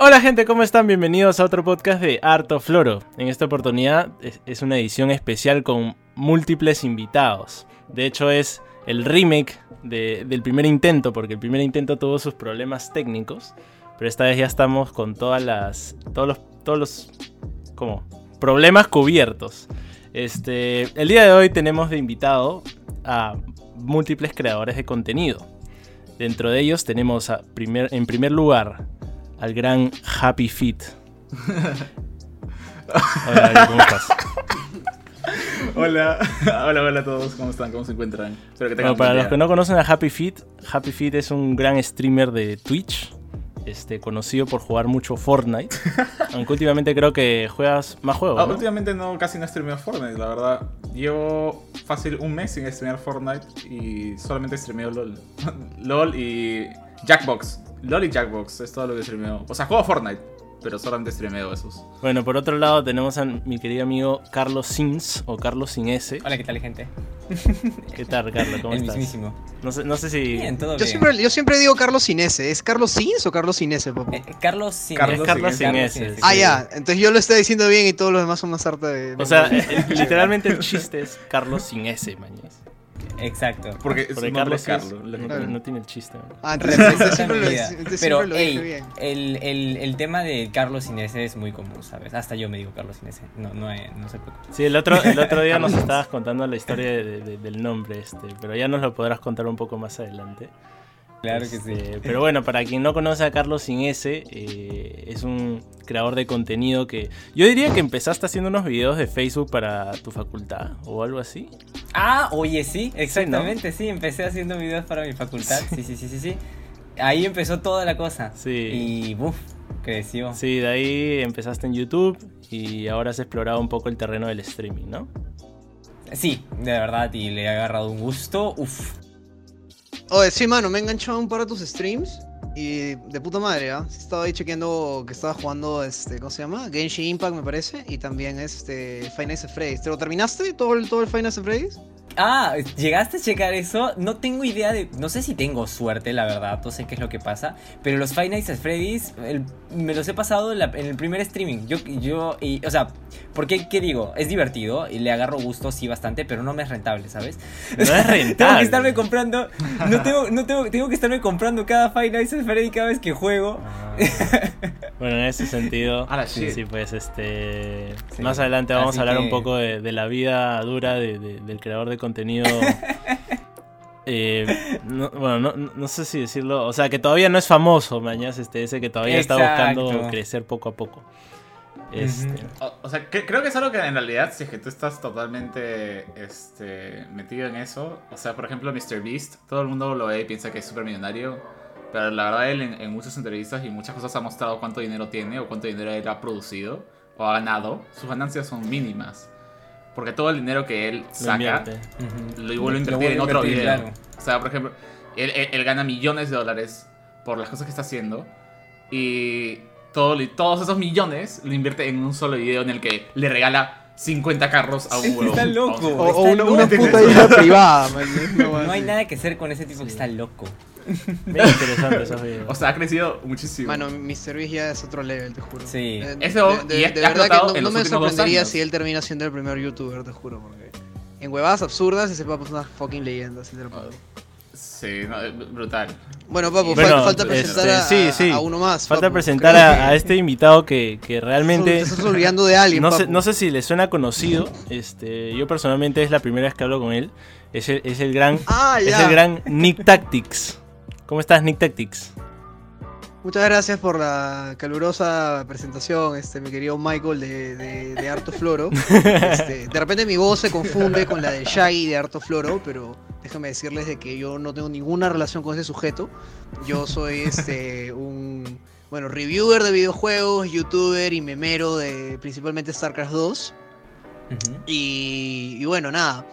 Hola gente, ¿cómo están? Bienvenidos a otro podcast de Harto Floro. En esta oportunidad es- una edición especial con múltiples invitados. De hecho es el remake de- del primer intento, porque el primer intento tuvo sus problemas técnicos, pero esta vez ya estamos con todas las, todos los, todos. Problemas cubiertos. Este, el día de hoy tenemos de invitado a múltiples creadores de contenido. Dentro de ellos tenemos en primer lugar al gran Happy Feet. Hola, ¿cómo estás? Hola, hola, hola a todos, ¿cómo están? ¿Cómo se encuentran? Espero que tengan Bueno, para los que no conocen a Happy Feet, Happy Feet es un gran streamer de Twitch, este, conocido por jugar mucho Fortnite. Aunque últimamente creo que juegas más juegos. Ah, ¿no? últimamente no, casi no streameo Fortnite, la verdad. Llevo fácil un mes sin streamear Fortnite y solamente streameo LOL. LOL y Jackbox. LOL y Jackbox es todo lo que streameo. O sea, juego Fortnite, pero solamente streameo esos. Bueno, por otro lado tenemos a mi querido amigo Carlos Sins o Carlos Sin S. Hola, ¿qué tal, gente? ¿Qué tal, Carlos? ¿Cómo El estás? mismísimo. No sé, no sé si... Bien, todo Yo bien. siempre, yo siempre digo Carlos sin S. ¿Es Carlos Sins o Carlos sin S, papá? Eh, eh, Carlos sin Carlos sin S, ah, ya. Entonces yo lo estoy diciendo bien y todos los demás son una sarta de... O sea, eh, literalmente el chiste es Carlos Sin S, mañez. Exacto. Porque es Carlos, Carlos. es- no, Claro. no tiene el chiste. Ah, entonces, siempre lo, Pero, siempre lo dije ey, bien. el, el, el tema de Carlos sin S es muy común, ¿sabes? Hasta yo me digo Carlos sin S. No, no, eh, no se preocupe. Sí, el otro, el otro día nos estabas contando la historia de- de- del nombre, este, pero ya nos lo podrás contar un poco más adelante. Claro que Este, sí. Pero bueno, para quien no conoce a Carlos Sin S, eh, es un creador de contenido que yo diría que empezaste haciendo unos videos de Facebook para tu facultad o algo así. Ah, oye, sí, exactamente, sí. Empecé haciendo videos para mi facultad. Sí, sí, sí, sí, sí. Ahí empezó toda la cosa. Sí. Y, buf, creció. Sí, de ahí empezaste en YouTube y ahora has explorado un poco el terreno del streaming, ¿no? Sí, de verdad, y le he agarrado un gusto. Uf. Oye, sí, mano, me he enganchado un par de tus streams y de puta madre, ¿ah? Sí, Estaba ahí chequeando que estaba jugando, este, ¿cómo se llama? Genshin Impact, me parece, y también este, Nights at Freddy's. ¿Te lo terminaste todo el, todo el Nights at Freddy's? Ah, ¿llegaste a checar eso? No tengo idea de... No sé si tengo suerte, la verdad, no sé qué es lo que pasa. Pero los Five Nights at Freddy's el- me los he pasado en, la- en el primer streaming. Yo, yo y, o sea, ¿por qué, qué digo? Es divertido y le agarro gusto, sí, bastante, pero no me es rentable, ¿sabes? No es rentable. tengo que estarme comprando... No tengo, no tengo, tengo que estarme comprando cada Five Nights at Freddy's cada vez que juego. Ah. Bueno, en ese sentido, A la sí, sí, pues este, Sí. más adelante vamos Así a hablar que- un poco de, de la vida dura de- de- del creador de contenido. Eh, no, bueno, no, no- sé si decirlo, o sea, que todavía no es famoso, mañas, este, ese que todavía está buscando Exacto. crecer poco a poco. Este, Ujú. O, o sea, que- creo que es algo que en realidad, si es que tú estás totalmente este, metido en eso, o sea, por ejemplo, MrBeast, todo el mundo lo ve y piensa que es súper millonario, pero la verdad él en, en muchas entrevistas y muchas cosas ha mostrado cuánto dinero tiene o cuánto dinero él ha producido o ha ganado. Sus ganancias son mínimas, porque todo el dinero que él lo saca. Ujú. lo vuelve a Lo invertir en otro invertir, video. claro. O sea, por ejemplo, él, él- él gana millones de dólares por las cosas que está haciendo y todo, todos esos millones lo invierte en un solo video en el que le regala 50 carros a un huevo. Está loco. O, Está o una, una loco. puta isla privada, man. No, No hay nada que hacer con ese tipo que está loco. Bien interesante esos videos. O sea, ha crecido muchísimo. Mano, Mr. Beast ya es otro level, te juro. Sí. Eh, Eso, y de verdad que no, me sorprendería si él termina siendo el primer youtuber, te juro, porque en huevadas absurdas ese papo es una fucking leyenda, así te lo pongo. Sí, no, brutal. Bueno, fal- falta presentar este, a, sí, a- sí. a uno más. Falta papu. presentar a, que a este invitado que, que realmente... Te estás olvidando de alguien, No sé, papu. no sé si le suena conocido. Este, yo personalmente es la primera vez que hablo con él. Es el, es el gran, Ah, es el gran Nick Tactics. ¿Cómo estás, Nick Tactics? Muchas gracias por la calurosa presentación, este, mi querido Michael de, de, de Harto Floro. Este, de repente mi voz se confunde con la de Shaggy de Harto Floro, pero déjame decirles de que yo no tengo ninguna relación con ese sujeto. Yo soy este un bueno, reviewer de videojuegos, youtuber y memero de principalmente StarCraft 2. Ujú. Y, y bueno, nada,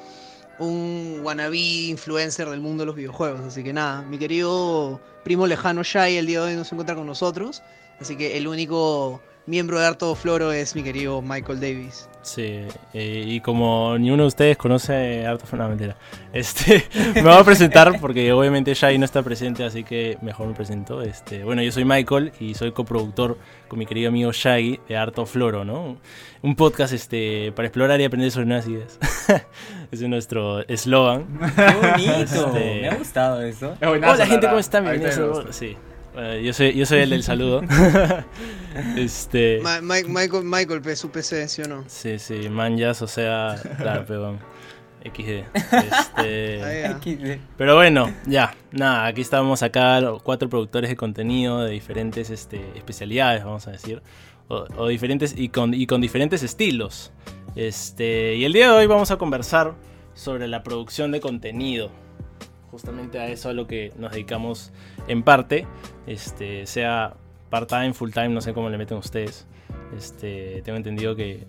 un wannabe influencer del mundo de los videojuegos. Así que nada, mi querido primo lejano Shai el día de hoy no se encuentra con nosotros. Así que el único miembro de Harto Floro es mi querido Michael Davis. Sí, eh, y como ni uno de ustedes conoce harto no, mentira. Este, me voy a presentar porque obviamente Shai no está presente, así que mejor me presento. Este, bueno, yo soy Michael y soy coproductor con mi querido amigo Shaggy de Harto Floro, ¿no? Un podcast este, para explorar y aprender sobre nuevas ideas. Ese es nuestro eslogan. Qué bonito. Este- Me ha gustado eso. Es Hola gente, ¿cómo están? Bienvenidos. Sí. Bueno, yo, soy, yo soy el del saludo. este. Ma- Ma- Michael, Michael, PC, ¿sí o no? Sí, sí, manjas, o sea, claro, perdón. XD. Este, Ah, pero bueno, ya, nada, aquí estamos acá, los cuatro productores de contenido de diferentes este, especialidades, vamos a decir, o, o diferentes y con, y con diferentes estilos. Este, y el día de hoy vamos a conversar sobre la producción de contenido. Justamente a eso a lo que nos dedicamos en parte, este, sea part-time, full-time, no sé cómo le meten ustedes. Este, tengo entendido que,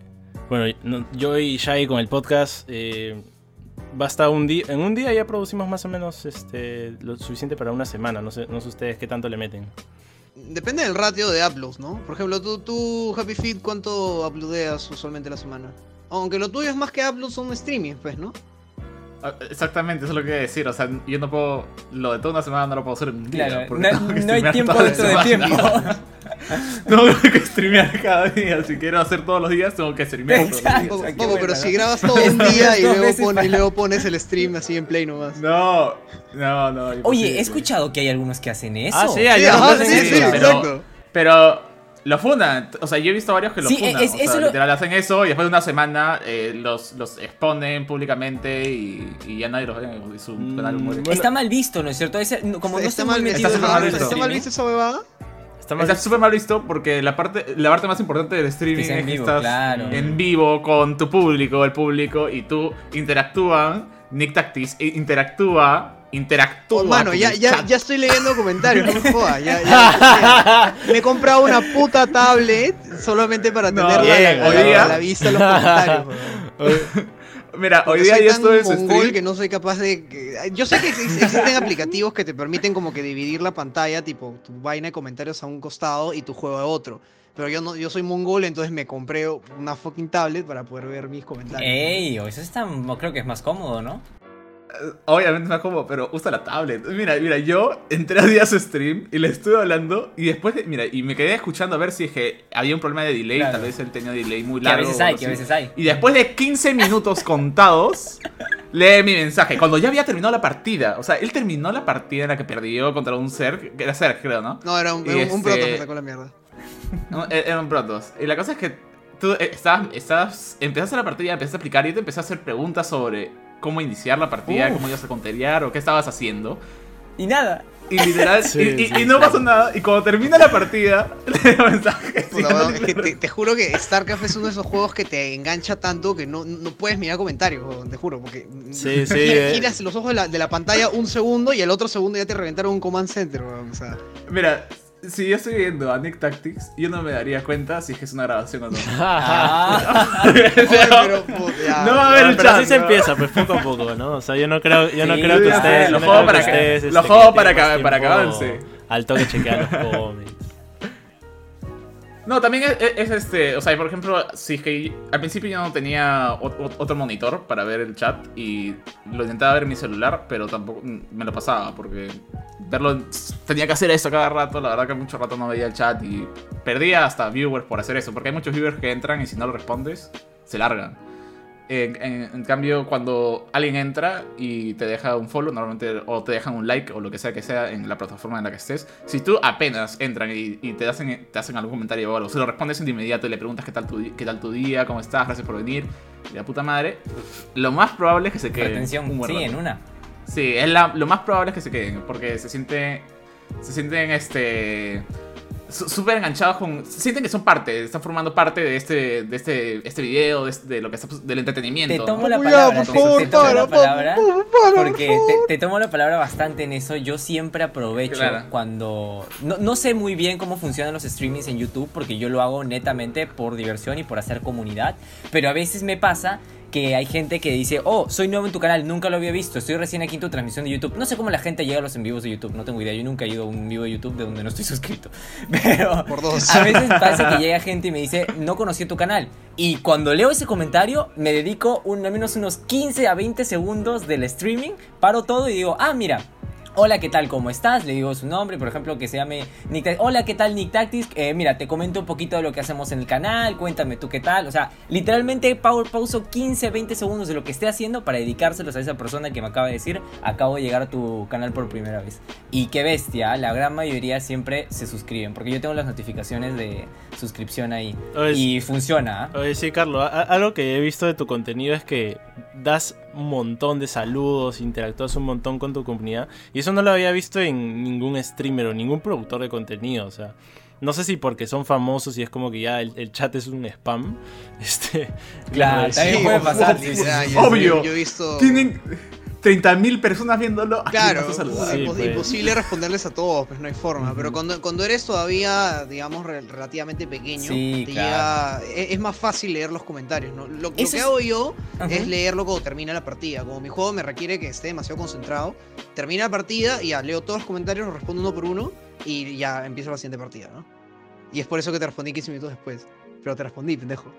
bueno, no- yo y Shai con el podcast, eh, basta un día, en un día ya producimos más o menos este, lo suficiente para una semana. No sé, no sé ustedes qué tanto le meten. Depende del ratio de uploads, ¿no? Por ejemplo, tú, tú Happy Feet, ¿cuánto uploadeas usualmente a la semana? Aunque lo tuyo es más que uploads, son streaming, pues, ¿no? Ah, Exactamente, eso es lo que iba a decir. O sea, yo no puedo. Lo de toda una semana no lo puedo hacer en un día. Claro, porque no, no hay tiempo dentro de tiempo. Tengo que streamear cada día. Si quiero hacer todos los días, tengo que streamear todos los días. Poco, buena, pero ¿no? si grabas todo un día y luego, veces pones, y para- luego pones el stream así en play nomás. No, no, no. Oye, he escuchado que hay algunos que hacen eso. Ah, sí, Sí, hay ajá, algunos sí, que sí, hacen eso. exacto. Pero lo fundan. O sea, yo he visto varios que lo Sí, fundan. es- o sea, eso lo- literal hacen eso y después de una semana eh, los, los exponen públicamente y, y ya nadie los ve. Y su Mm, canal muere. Está mal visto, ¿no es cierto? Ese- no- como no está, muy mal, metido está en el mal visto. ¿Está mal visto esa huevada? Está Está súper mal visto porque la parte, la parte más importante del streaming en es que vivo, estás claro. en vivo con tu público, el público, y tú interactúan. Nick Tactics interactúa, interactúa. Oh, mano, con ya, el ya, chat. ya estoy leyendo comentarios, no me jodas. Ya, ya- me he comprado una puta tablet solamente para No, tenerla a la- bien, a, la, hoy día- a la vista en los comentarios. Mira, hoy día yo tan estuve en stream. que no soy capaz de... Yo sé que ex- existen aplicativos que te permiten como que dividir la pantalla, tipo tu vaina de comentarios a un costado y tu juego a otro. Pero yo no, yo soy mongol, entonces me compré una fucking tablet para poder ver mis comentarios. Ey, o eso está, creo que es más cómodo, ¿no? Obviamente no como, pero usa la tablet. Mira, mira, yo entré a día a su stream y le estuve hablando y después, de- mira, y me quedé escuchando a ver si es que había un problema de delay, Claro. tal vez él tenía delay muy Que a largo. veces hay, que a veces hay. Y después de 15 minutos contados, lee mi mensaje. Cuando ya había terminado la partida. O sea, él terminó la partida en la que perdió contra un Zerg. Que era Zerg, creo, ¿no? No, era un, era un, un este- proto que sacó la mierda. No, e- Eran protos. Y la cosa es que tú eh, estabas, estabas, empezaste la partida, empezaste a explicar y te empecé a hacer preguntas sobre cómo iniciar la partida, Uf. cómo ibas a conterear o qué estabas haciendo. Y nada. Y literal, Sí, y, y- sí, y no sí. pasó nada. Y cuando termina la partida, le doy mensajes. Puta, weón, es que te, te juro que StarCraft es uno de esos juegos que te engancha tanto que no, no puedes mirar comentarios, te juro, porque Sí, sí, gi- eh. giras los ojos de la, de la pantalla un segundo y al otro segundo ya te reventaron un command center, weón, o sea. Mira, si yo estoy viendo a Nick Tactics, yo no me daría cuenta si es que es una grabación o no. Ah, pero, ya. No va a haber pero chat, así se empieza, pues poco a poco, ¿no? O sea, yo no creo, yo no Sí, creo que ustedes, lo juego para que este, que- para que avance. Al toque chequear los cómics. No, también es, es- es este, o sea, por ejemplo, si al principio yo no tenía otro monitor para ver el chat y lo intentaba ver en mi celular, pero tampoco mm, me lo pasaba porque verlo tenía que hacer eso cada rato, la verdad que mucho rato no veía el chat y perdía hasta viewers por hacer eso, porque hay muchos viewers que entran y si no lo respondes, se largan. En, en- en cambio, cuando alguien entra y te deja un follow, normalmente, o te dejan un like o lo que sea que sea en la plataforma en la que estés, si tú apenas entran y, y te, hacen, te hacen algún comentario o algo, se lo respondes de inmediato y le preguntas qué tal, tu, qué tal tu día, cómo estás, gracias por venir, y la puta madre, lo más probable es que se queden. retención. un buen Sí, rato. en una. Sí, es la- lo más probable es que se queden, porque se siente. Se sienten este. Súper enganchados con. Sienten que son parte, están formando parte de este. de este. este video, de, este- de lo que está, del entretenimiento. Te tomo la palabra, por te, favor, te tomo la palabra. Porque te, te tomo la palabra bastante en eso. Yo siempre aprovecho Claro. cuando. No, no sé muy bien cómo funcionan los streamings en YouTube, porque yo lo hago netamente por diversión y por hacer comunidad. Pero a veces me pasa que hay gente que dice, oh, soy nuevo en tu canal, nunca lo había visto, estoy recién aquí en tu transmisión de YouTube. No sé cómo la gente llega a los en vivos de YouTube, no tengo idea, yo nunca he ido a un vivo de YouTube de donde no estoy suscrito. Pero Por dos. a veces pasa que llega gente y me dice, no conocí tu canal. Y cuando leo ese comentario, me dedico un, al menos unos 15 a 20 segundos del streaming, paro todo y digo, ah, mira. Hola, ¿qué tal? ¿Cómo estás? Le digo su nombre, por ejemplo, que se llame Nick Tactics. Hola, ¿qué tal, Nick Tactics? Eh, mira, te comento un poquito de lo que hacemos en el canal, cuéntame tú qué tal. O sea, literalmente pau- pauso 15, 20 segundos de lo que esté haciendo para dedicárselos a esa persona que me acaba de decir, acabo de llegar a tu canal por primera vez. Y qué bestia, la gran mayoría siempre se suscriben, porque yo tengo las notificaciones de suscripción ahí. Oye, Y funciona, ¿ah? Oye, sí, Carlos, algo que he visto de tu contenido es que das un montón de saludos, interactúas un montón con tu comunidad. Y eso no lo había visto en ningún streamer o ningún productor de contenido. O sea, no sé si porque son famosos y es como que ya el, el chat es un spam. Este, Claro, les- también Sí, puede pasar, sí, Obvio. Yo, yo he visto. Tienen 30.000 personas viéndolo. ¿a quién Claro? Sí, pues. imposible responderles a todos, pues no hay forma. Pero cuando, cuando eres todavía, digamos, re- relativamente pequeño, Sí, te claro. llega, es, es más fácil leer los comentarios. ¿no? Lo, que es- hago yo es leerlo cuando termina la partida. Como mi juego me requiere que esté demasiado concentrado, termina la partida y ya leo todos los comentarios, los respondo uno por uno y ya empiezo la siguiente partida, ¿no? Y es por eso que te respondí 15 minutos después. Pero te respondí, pendejo.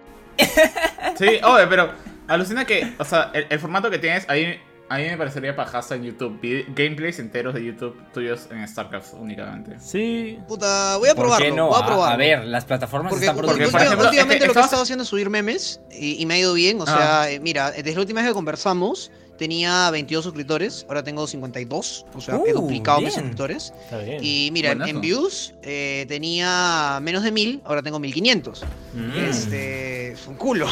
Sí, oye, pero alucina que, o sea, el, el formato que tienes, ahí, a mí me parecería pajazo en YouTube. Gameplays enteros de YouTube tuyos en StarCraft únicamente. Sí, Puta, voy a ¿Por probarlo. qué no? Voy a A, probarlo. a ver, las plataformas Porque, están porque porque, por ejemplo, últimamente es que lo que he estado haciendo es subir memes y, y me ha ido bien. O Ah. sea, eh, mira, desde la última vez que conversamos tenía 22 suscriptores, ahora tengo 52. O sea, he Uh, duplicado mis suscriptores. está bien. Y mira, en- views eh, tenía menos de 1000, ahora tengo 1500. Mm. Este, es un culo.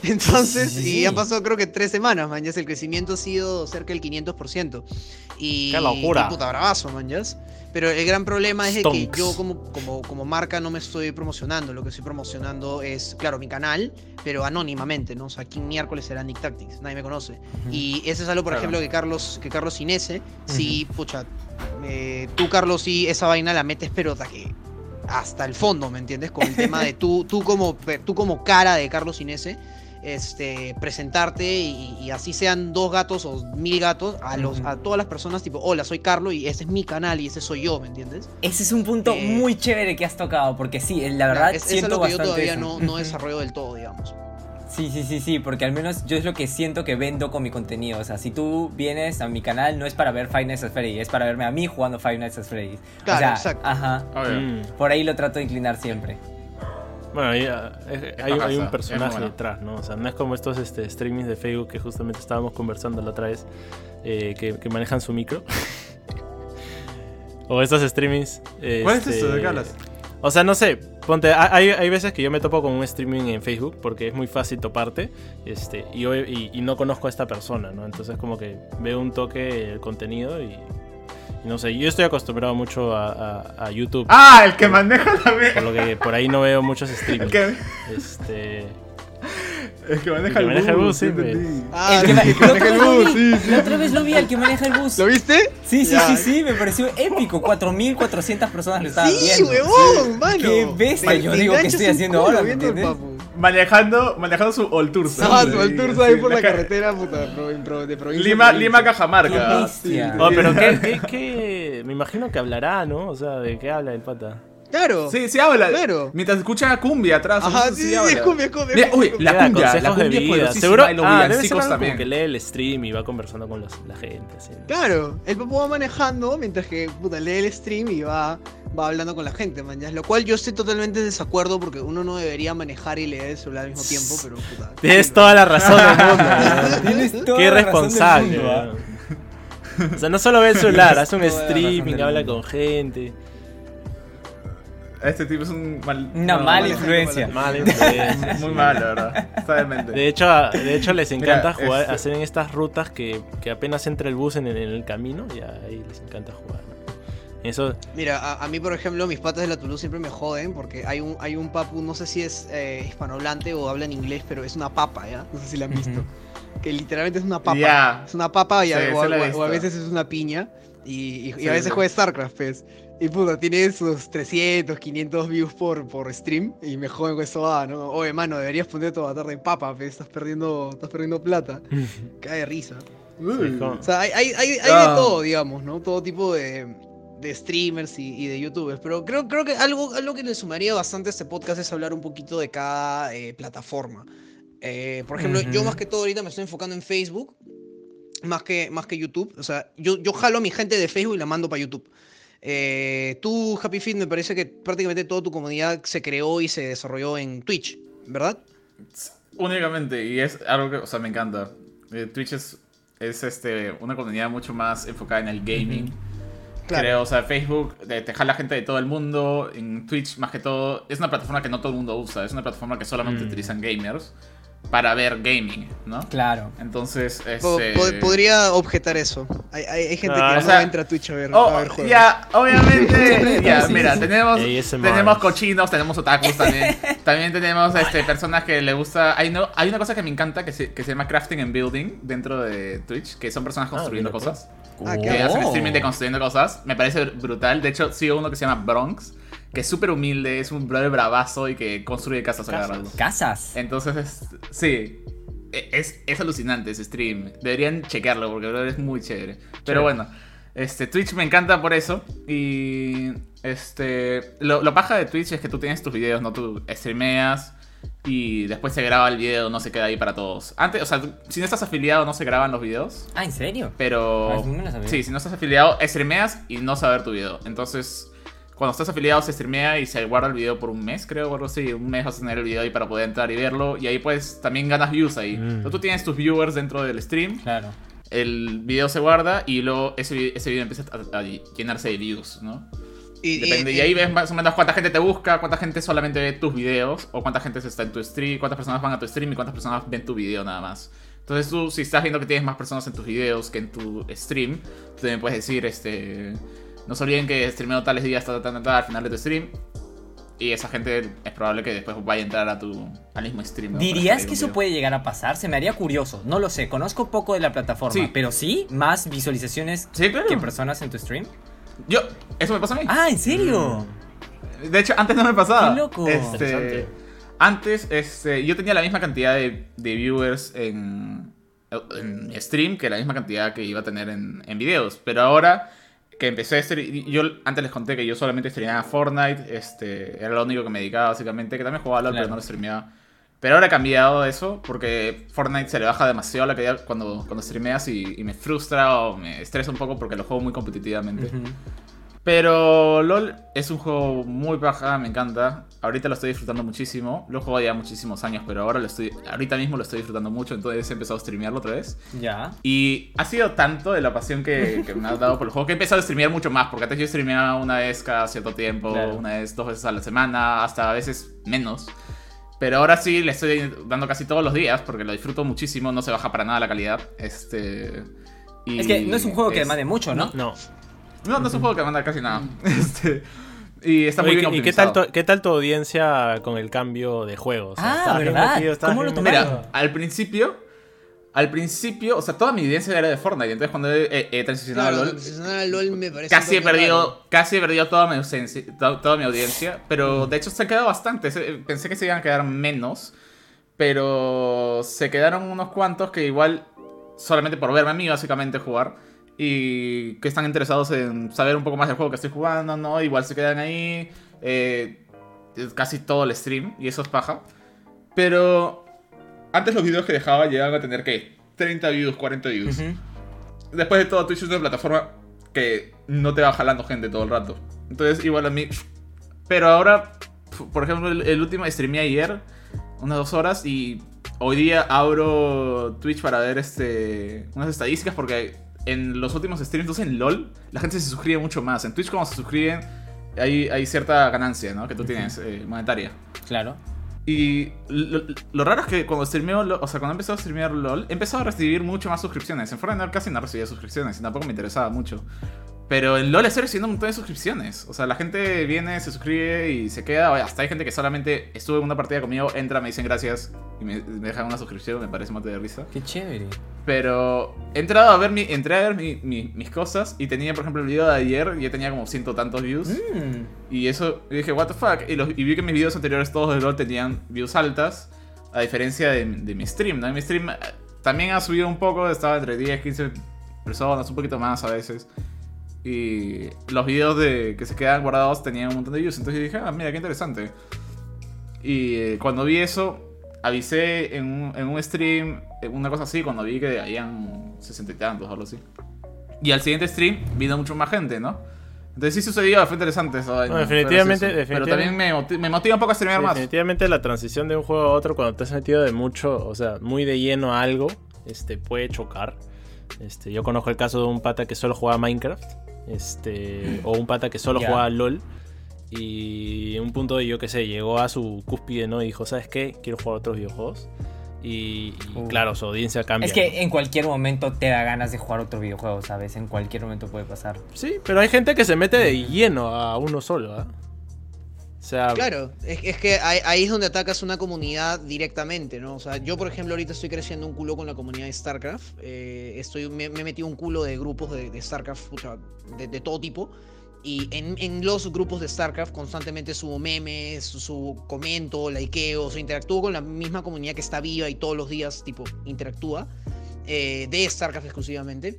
Entonces, Sí, sí, sí. y han pasado creo que tres semanas, man, ya el crecimiento ha sido cerca del 500%. Y, ¡Qué locura! y puta bravazo, man, ya. Pero el gran problema es que yo como, como, como marca no me estoy promocionando. Lo que estoy promocionando es, claro, mi canal, pero anónimamente, ¿no? O sea, aquí miércoles será Nick Tactics, nadie me conoce. Y eso es algo, por Claro. ejemplo, que Carlos, que Carlos Inese, sí, pucha, eh, tú, Carlos, sí, esa vaina la metes, pero hasta que hasta el fondo, ¿me entiendes? Con el tema de tú, tú como tú como cara de Carlos Inese, este, presentarte y, y así sean dos gatos o mil gatos a los, a todas las personas, tipo, hola, soy Carlos y ese es mi canal y ese soy yo, ¿me entiendes? Ese es un punto Eh, muy chévere que has tocado, porque sí, la verdad es, es siento algo que yo todavía eso. no, no desarrollo del todo, digamos. Sí, sí, sí, sí, porque al menos yo es lo que siento que vendo con mi contenido. O sea, si tú vienes a mi canal, no es para ver Five Nights at Freddy's, es para verme a mí jugando Five Nights at Freddy's. Claro, o sea, exacto. Ajá. Obvio. Mm. Por ahí lo trato de inclinar siempre. Bueno, hay, hay un personaje bueno. detrás, ¿no? O sea, no es como estos este, streamings de Facebook que justamente estábamos conversando la otra vez, eh, que, que manejan su micro. o estos streamings. ¿Cuál es este, eso? ¿De qué hablas? O sea, no sé, ponte, ha- hay, hay veces que yo me topo con un streaming en Facebook porque es muy fácil toparte este, y, y, y no conozco a esta persona, ¿no? Entonces como que veo un toque el contenido y no sé, yo estoy acostumbrado mucho a, a- a YouTube, Ah, el que maneja la por me- lo que por ahí no veo muchos el streamings. que, Este, el que maneja que el, maneja el bus, bus, sí. Ah, el que ma- sí, la, otra maneja el vez lo bus, vi, sí, sí. la otra vez lo vi al que maneja el bus. ¿Lo viste? Sí, sí, Ya. sí, sí, me pareció épico. 4.400 personas lo estaban Sí, viendo. huevón, mano. Qué bestia, Te- yo te digo, ¿qué enganchas estoy haciendo ahora, me viendo el entiendes? papu. Manejando, manejando su. Ah, ¿sabes? su Sí, ahí sí, por la ca- carretera, puta, de provincia. Lima. Lima, Cajamarca. Oh, pero ¿qué, qué, qué? Me imagino que hablará, ¿no? O sea, ¿de qué habla el pata? Claro. Sí, sí habla. Claro. Mientras escucha cumbia atrás. Ajá, sí, sí, es cumbia, es cumbia. Mira, cumbia, uy, la cumbia, la consejos de cumbia vida. Seguro, y los ah, debe ser algo como también. que lee el stream y va conversando con los- la gente. Así, ¿no? Claro, el papu va manejando mientras que puta, lee el stream y va, va hablando con la gente, man. ya, Lo cual yo estoy totalmente en desacuerdo porque uno no debería manejar y leer el celular al mismo tiempo, pero puta. Tienes toda la razón del mundo. Tienes toda Qué la razón del irresponsable. mundo, ¿ah? O sea, no solo ve el celular, hace un streaming, habla con gente. Este tipo es un mal. Una no, mala mal- influencia. Mala influencia. Muy mal, la verdad. Está demente. De hecho, de hecho les encanta Mira, jugar, este- hacer en estas rutas que, que apenas entra el bus en el, en el camino, y ahí les encanta jugar. Eso, Mira, a, a mí, por ejemplo, mis patas de la Toulouse siempre me joden porque hay un, hay un papu, no sé si es eh, hispanohablante o habla en inglés, pero es una papa, ¿ya? No sé si la han visto. Que literalmente es una papa. Es una papa y Sí, o, a veces es una piña. Y, y- y Sí, a veces sí. juega StarCraft, pues. Y puta, tiene sus 300, 500 views por, por stream. Y me joden con eso, ah, ¿no? Oye, mano, deberías poner toda la tarde en papa, pe, estás perdiendo, estás perdiendo plata. Cae de risa. Sí, O sea, hay, hay, hay, hay Ah. de todo, digamos, ¿no? Todo tipo de, de streamers y, y de youtubers. Pero creo, creo que algo, algo que le sumaría bastante a este podcast es hablar un poquito de cada eh, plataforma. Eh, por ejemplo, yo más que todo ahorita me estoy enfocando en Facebook, más que, más que YouTube. O sea, yo, yo jalo a mi gente de Facebook y la mando para YouTube. Eh, tú, Happy Feet, me parece que prácticamente toda tu comunidad se creó y se desarrolló en Twitch, ¿verdad? Únicamente, y es algo que, o sea, me encanta. Eh, Twitch es, es este, una comunidad mucho más enfocada en el gaming. Claro. Creo, o sea, Facebook eh, te jala gente de todo el mundo. En Twitch, más que todo, es una plataforma que no todo el mundo usa. Es una plataforma que solamente Mm. utilizan gamers para ver gaming, ¿no? Claro. Entonces, Po- este... po- podría objetar eso. Hay, hay- hay gente Ah, que o no entra a Twitch a ver, Oh, a ver juegos. ya, obviamente. ya, mira, tenemos, tenemos cochinos, tenemos otakus también. también tenemos este, personas que le gusta. Hay, no, hay una cosa que me encanta que se, que se llama crafting and building dentro de Twitch, que son personas construyendo mira, pues. cosas. Ah, Que hacen streaming de construyendo cosas. Me parece brutal. De hecho, sigo uno que se llama Bronx, que es súper humilde, es un brother bravazo y que construye casas a cada Casas. rato. Casas. Entonces, es- sí. E- Es, es alucinante ese stream. Deberían chequearlo porque brother, es muy chévere. Pero bueno, este, Twitch me encanta por eso. Y este, lo, lo paja de Twitch es que tú tienes tus videos, no tú streameas y después se graba el video, no se queda ahí para todos. Antes, o sea, si no estás afiliado no se graban los videos. Ah, ¿en serio? Pero. Ah. Sí, si no estás afiliado, streameas y no ver tu video. Entonces, cuando estás afiliado, se streamea y se guarda el video por un mes, creo, o algo así. Un mes vas a tener el video ahí para poder entrar y verlo. Y ahí, pues, también ganas views ahí. Mm. Entonces, tú tienes tus viewers dentro del stream. Claro. El video se guarda y luego ese, ese video empieza a, a llenarse de views, ¿no? Y, Depende. y- Y ahí ves más o menos cuánta gente te busca, cuánta gente solamente ve tus videos, o cuánta gente está en tu stream, cuántas personas van a tu stream y cuántas personas ven tu video nada más. Entonces tú, si estás viendo que tienes más personas en tus videos que en tu stream, tú también puedes decir, este, no se olviden que streameo tales días, tal, tal, tal, al final de tu stream. Y esa gente es probable que después vaya a entrar a tu, al mismo stream. ¿no? ¿Dirías que eso video. puede llegar a pasar? Se me haría curioso. No lo sé. Conozco poco de la plataforma. Sí. Pero sí, más visualizaciones Sí, claro. que personas en tu stream. Yo, eso me pasa a mí. Ah, ¿en serio? De hecho, antes no me pasaba. ¡Qué loco! Este, antes, este, yo tenía la misma cantidad de, de viewers en, en stream que la misma cantidad que iba a tener en, en videos. Pero ahora que empecé a stream, yo antes les conté que yo solamente streameaba Fortnite, este, era lo único que me dedicaba básicamente, que también jugaba LOL, Claro. pero no lo streameaba. Pero ahora he cambiado eso porque Fortnite se le baja demasiado la calidad cuando, cuando streameas y, y me frustra o me estresa un poco porque lo juego muy competitivamente. Pero LOL es un juego muy baja, me encanta. Ahorita lo estoy disfrutando muchísimo. Lo he jugado ya muchísimos años, pero ahora lo estoy, ahorita mismo lo estoy disfrutando mucho, entonces he empezado a streamearlo otra vez. Ya. Y ha sido tanto de la pasión que, que me ha dado por el juego que he empezado a streamear mucho más, porque antes yo streameaba una vez cada cierto tiempo, Claro. una vez, dos veces a la semana, hasta a veces menos. Pero ahora sí le estoy dando casi todos los días, porque lo disfruto muchísimo, no se baja para nada la calidad. Este... y Es que no es un juego que demande mucho, ¿no? No. no, no es un juego que manda casi nada. Este, y está muy Oye, bien ¿Y qué tal, qué tal tu audiencia con el cambio de juegos? Ah, ¿estabas bien ¿verdad? ¿Cómo lo? Mira, al principio, al principio, o sea, toda mi audiencia era de Fortnite. Entonces cuando he, he- he transicionado Claro, a LoL, transicionar a LOL me parece. casi he raro. perdido, casi he perdido toda mi ausencia, to- toda mi audiencia. Pero de hecho se han quedado bastantes. Pensé que se iban a quedar menos, pero se quedaron unos cuantos que igual solamente por verme a mí básicamente jugar y que están interesados en saber un poco más del juego que estoy jugando, ¿no? Igual se quedan ahí eh, casi todo el stream y eso es paja. Pero antes los videos que dejaba llegaban a tener que 30 views, 40 views. Ujú. Después de todo, Twitch es una plataforma que no te va jalando gente todo el rato. Entonces, igual a mí. Pero ahora, por ejemplo, el, el último streamé ayer, unas dos horas, y hoy día abro Twitch para ver este unas estadísticas porque en los últimos streams, entonces en LOL, la gente se suscribe mucho más. En Twitch, cuando se suscriben, hay, hay cierta ganancia, ¿no? Que tú tienes, eh, monetaria. Claro. Y lo, raro es que cuando streameo, o sea, cuando empecé a streamear LOL, he empezado a recibir mucho más suscripciones. En Fortnite casi no recibía suscripciones y tampoco me interesaba mucho. Pero en LoL estoy recibiendo un montón de suscripciones. O sea, la gente viene, se suscribe y se queda. Hasta hay gente que solamente estuvo en una partida conmigo, entra, me dicen gracias y me, me dejan una suscripción. Me parece mate de risa. Qué chévere. Pero he entrado a ver, mi, entré a ver mi- mi- mis cosas y tenía, por ejemplo, el video de ayer y ya tenía como ciento tantos views. Mm. Y eso, y dije, what the fuck. Y, los- y vi que mis videos anteriores todos de LoL tenían views altas, a diferencia de, de mi stream, ¿no? Mi stream eh, también ha subido un poco, estaba entre 10, 15 personas, un poquito más a veces. Y los videos de, que se quedaban guardados tenían un montón de views. Entonces yo dije, ah, mira, qué interesante. Y eh, cuando vi eso, avisé en un, en un stream, eh, una cosa así, cuando vi que habían 60 y tantos o algo así. Y al siguiente stream vino mucho más gente, ¿no? Entonces sí sucedió, fue interesante eso. No, definitivamente- Pero definitivamente- también me, me motiva un poco a streamear más. Definitivamente la transición de un juego a otro cuando te has metido de mucho, o sea, muy de lleno a algo, este, puede chocar. Este, yo conozco el caso de un pata que solo jugaba Minecraft, este, o un pata que solo Ya. jugaba LOL. Y un punto de yo que sé, llegó a su cúspide, ¿no? Y dijo, ¿sabes qué? Quiero jugar otros videojuegos. Y, y Uh. claro, su audiencia cambia. Es que en cualquier momento te da ganas de jugar otro videojuego, ¿sabes? En cualquier momento puede pasar. Sí, pero hay gente que se mete de lleno a uno solo, ¿ah? Claro, es, que ahí, es donde atacas una comunidad directamente, ¿no? O sea, yo por ejemplo ahorita estoy creciendo un culo con la comunidad de StarCraft. eh, estoy, me, he metido un culo de grupos de, de StarCraft pucha, de, de todo tipo. Y en, en los grupos de StarCraft constantemente subo memes, subo comento, likeo, o sea, interactúo con la misma comunidad que está viva y todos los días, tipo, interactúa. eh, de StarCraft exclusivamente.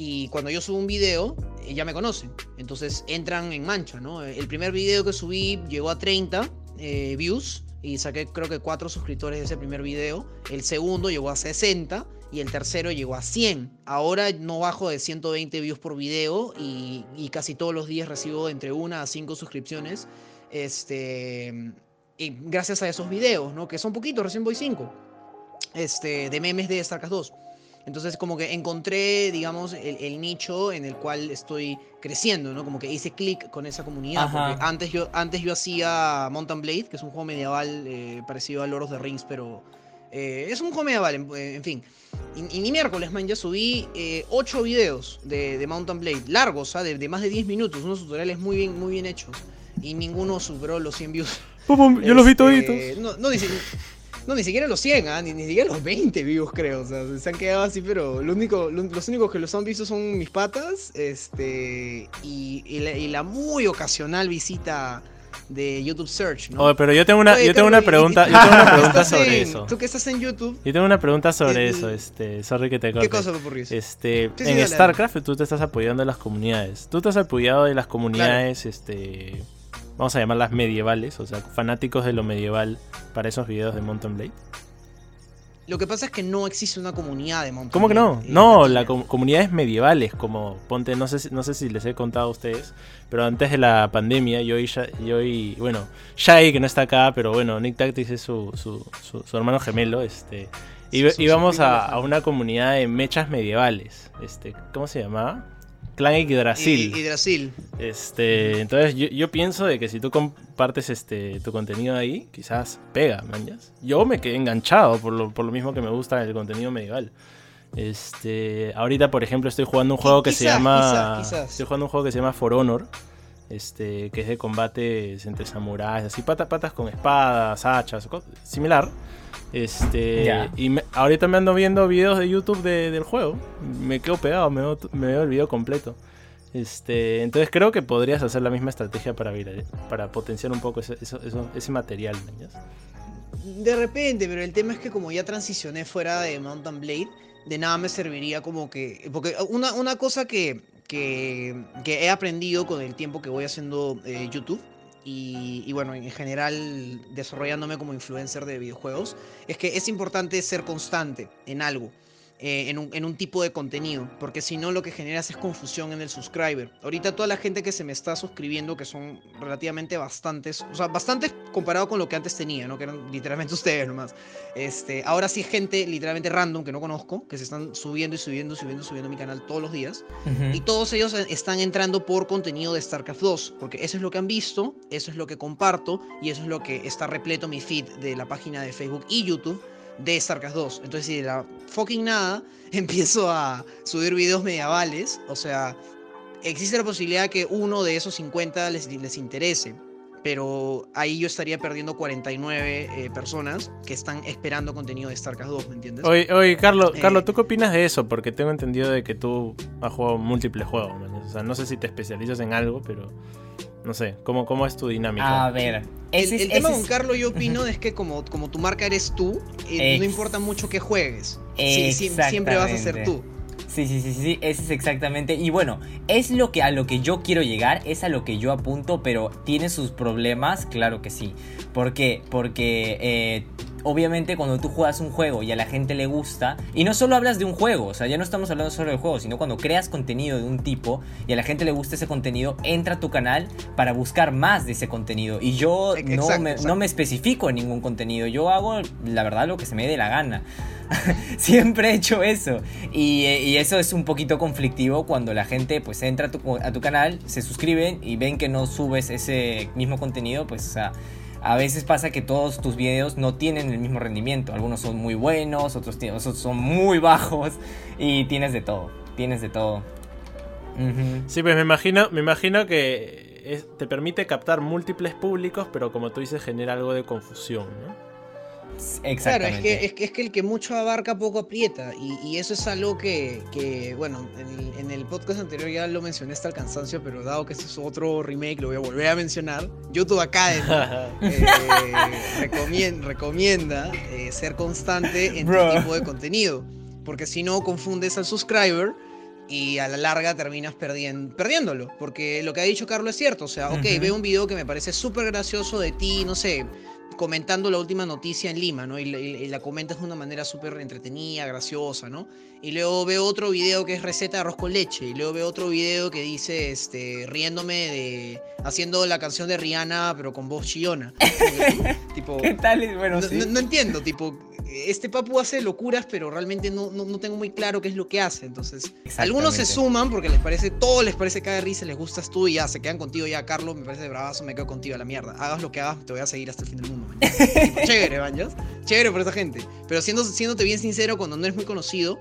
Y cuando yo subo un video, ya me conocen. Entonces entran en mancha, ¿no? El primer video que subí llegó a 30 eh, views y saqué creo que 4 suscriptores de ese primer video. El segundo llegó a 60 y el tercero llegó a 100. Ahora no bajo de 120 views por video y, y casi todos los días recibo entre 1 a 5 suscripciones. Este, y gracias a esos videos, ¿no? Que son poquitos, recién voy 5. Este, de memes de StarCraft 2. Entonces como que encontré, digamos, el, el nicho en el cual estoy creciendo, ¿no? Como que hice clic con esa comunidad. Ajá. Porque antes yo, antes yo hacía Mountain Blade, que es un juego medieval eh, parecido a Lord of the Rings, pero eh, es un juego medieval, en, en fin. Y, y ni miércoles, man, ya subí 8 videos de, de Mountain Blade, largos, ¿ah? de, de más de 10 minutos, unos tutoriales muy bien, muy bien hechos. Y ninguno superó los 100 views. pum, pum, yo los vi Este, toditos. No, no, si- no, ni siquiera los 100, ¿ah? ni, ni siquiera los 20 vivos, creo. O sea, se han quedado así, pero lo único, lo- los únicos que los han visto son mis patas este, y, y la, y la muy ocasional visita de YouTube Search, ¿no? Oye, pero yo tengo una, Oye, yo tengo una pregunta, yo tengo una pregunta sobre en- eso. Tú que estás en YouTube, Yo tengo una pregunta sobre El- eso, este, sorry que te corte. ¿qué cosa, Popurris? Este, Sí, sí, en dale, StarCraft tú te estás apoyando de las comunidades. Tú te has apoyado de las comunidades, este, vamos a llamarlas medievales, o sea, fanáticos de lo medieval para esos videos de Mountain Blade. Lo que pasa es que no existe una comunidad de Mountain ¿Cómo que no? Eh, No, latina. las comunidades medievales, como ponte, no sé, si- no sé si les he contado a ustedes, pero antes de la pandemia, yo y, yo y bueno, Shai, que no está acá, pero bueno, Nick Tactics es su, su, su- su hermano gemelo, este, íbamos a, a una comunidad de mechas medievales, este, ¿cómo se llamaba? Clan Yggdrasil. Y, y Brasil. Este, entonces yo, yo pienso de que si tú compartes este tu contenido ahí, quizás pega, mañas. Yo me quedé enganchado por lo, por lo mismo que me gusta el contenido medieval. Este, ahorita por ejemplo estoy jugando un juego que se llama quizás, quizás. estoy jugando un juego que se llama For Honor, este, que es de combates entre samuráis, así patas patas con espadas, hachas, similar. Este, y me- ahorita me ando viendo videos de YouTube de- del juego. Me quedo pegado, me veo, me veo el video completo. Este, entonces creo que podrías hacer la misma estrategia para, viral- para potenciar un poco ese, eso- eso- ese material. De repente, pero el tema es que como ya transicioné fuera de Mountain Blade, de nada me serviría como que... Porque una, una cosa que, que, que he aprendido con el tiempo que voy haciendo eh, YouTube, y, y bueno, en general desarrollándome como influencer de videojuegos, es que es importante ser constante en algo. Eh, en, un, en un tipo de contenido, porque si no lo que generas es confusión en el subscriber. Ahorita toda la gente que se me está suscribiendo, que son relativamente bastantes, o sea, bastantes comparado con lo que antes tenía, ¿no? Que eran literalmente ustedes nomás. Este, ahora sí es gente literalmente random que no conozco, que se están subiendo y subiendo, subiendo, subiendo a mi canal todos los días. Y todos ellos eh, están entrando por contenido de StarCraft 2, porque eso es lo que han visto, eso es lo que comparto y eso es lo que está repleto mi feed de la página de Facebook y YouTube de StarCraft 2. Entonces, si de la fucking nada empiezo a subir videos medievales, o sea, existe la posibilidad que uno de esos 50 les, les interese. Pero ahí yo estaría perdiendo 49 eh, personas que están esperando contenido de StarCraft 2, ¿me entiendes? Oye, oye Carlos, Eh. Carlos, ¿tú qué opinas de eso? Porque tengo entendido de que tú has jugado múltiples juegos. O sea, no sé si te especializas en algo, pero no sé, ¿cómo, cómo es tu dinámica? A ver, El, ese el tema ese con es- Carlos, yo opino, es que como, como tu marca eres tú, eh, no importa mucho que juegues. Sí, sí, siempre vas a ser tú. Sí, sí, sí, sí, ese es exactamente. Y bueno, es lo que a lo que yo quiero llegar, es a lo que yo apunto, pero tiene sus problemas, claro que sí. ¿Por qué? Porque eh, obviamente cuando tú juegas un juego y a la gente le gusta, y no solo hablas de un juego, o sea, ya no estamos hablando solo del juego, sino cuando creas contenido de un tipo y a la gente le gusta ese contenido, entra a tu canal para buscar más de ese contenido. Y yo no, me, exacto. no me especifico en ningún contenido, yo hago la verdad lo que se me dé la gana. Siempre he hecho eso. Y, eh, y eso es un poquito conflictivo cuando la gente pues entra a tu, a tu canal, se suscriben y ven que no subes ese mismo contenido, pues o sea, a veces pasa que todos tus videos no tienen el mismo rendimiento. Algunos son muy buenos, otros, otros son muy bajos y tienes de todo. Tienes de todo. Sí, pues me imagino, me imagino que es- te permite captar múltiples públicos, pero como tú dices, genera algo de confusión, ¿no? Claro, Exactamente. es que, es, que, es que el que mucho abarca poco aprieta. Y, y eso es algo que, que, bueno, en el, en el podcast anterior ya lo mencioné hasta el cansancio, pero dado que este es otro remake, lo voy a volver a mencionar. YouTube Academy eh, recomien- recomienda eh, ser constante en Bro. tu tipo de contenido. Porque si no, confundes al subscriber y a la larga terminas perdien- perdiéndolo. Porque lo que ha dicho Carlos es cierto. O sea, ok, Ujú. veo un video que me parece súper gracioso de ti, no sé, comentando la última noticia en Lima, ¿no? Y, la- y- y la comentas de una manera súper entretenida, graciosa, ¿no? Y luego veo otro video que es receta de arroz con leche. Y luego veo otro video que dice, este, riéndome de... Haciendo la canción de Rihanna, pero con voz chillona. tipo... ¿Qué tal? Bueno, No, sí. no- no entiendo, tipo, este papu hace locuras, pero realmente no, no, no tengo muy claro qué es lo que hace. Entonces, algunos se suman porque les parece, todo les parece caer risa, les gustas tú y ya se quedan contigo. Ya, Carlos, me parece bravazo, me quedo contigo a la mierda. Hagas lo que hagas, te voy a seguir hasta el fin del mundo. man. Chévere, manjas. Chévere por esa gente. Pero siendo, siéndote bien sincero, cuando no eres muy conocido,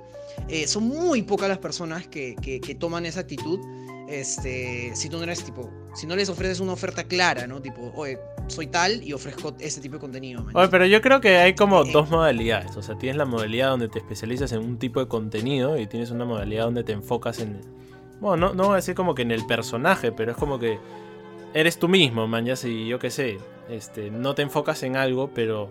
eh, son muy pocas las personas que, que- que toman esa actitud. Este, si tú no eres tipo, si no les ofreces una oferta clara, ¿no? Tipo, oye, soy tal y ofrezco este tipo de contenido. man. Oye, pero yo creo que hay como Eh, dos modalidades. O sea, tienes la modalidad donde te especializas en un tipo de contenido y tienes una modalidad donde te enfocas en... Bueno, no, no voy a decir como que en el personaje, pero es como que eres tú mismo, man, ya si yo qué sé, este, no te enfocas en algo, pero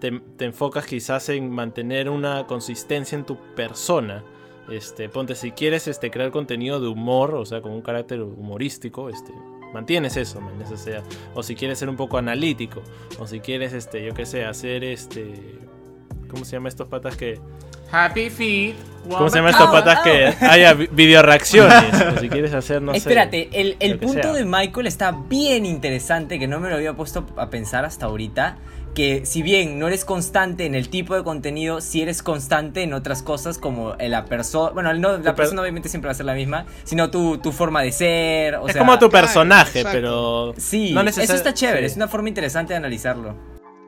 te, te enfocas quizás en mantener una consistencia en tu persona. Este, ponte, si quieres este, crear contenido de humor, o sea, con un carácter humorístico, este, mantienes eso, man, o sea, o si quieres ser un poco analítico, o si quieres, este, yo qué sé, hacer este, ¿cómo se llama estos patas que, Happy Feet. cómo se llama estos patas que haya vi- video reacciones, o si quieres hacer, no sé. Espérate, el, el punto sea. de Michael está bien interesante, que no me lo había puesto a pensar hasta ahorita. Que si bien no eres constante en el tipo de contenido, si eres constante en otras cosas como la persona. Bueno, no, la per- persona obviamente siempre va a ser la misma, sino tu, tu forma de ser. O es sea, como tu personaje, pero Sí, no eso está chévere, sí. es una forma interesante de analizarlo.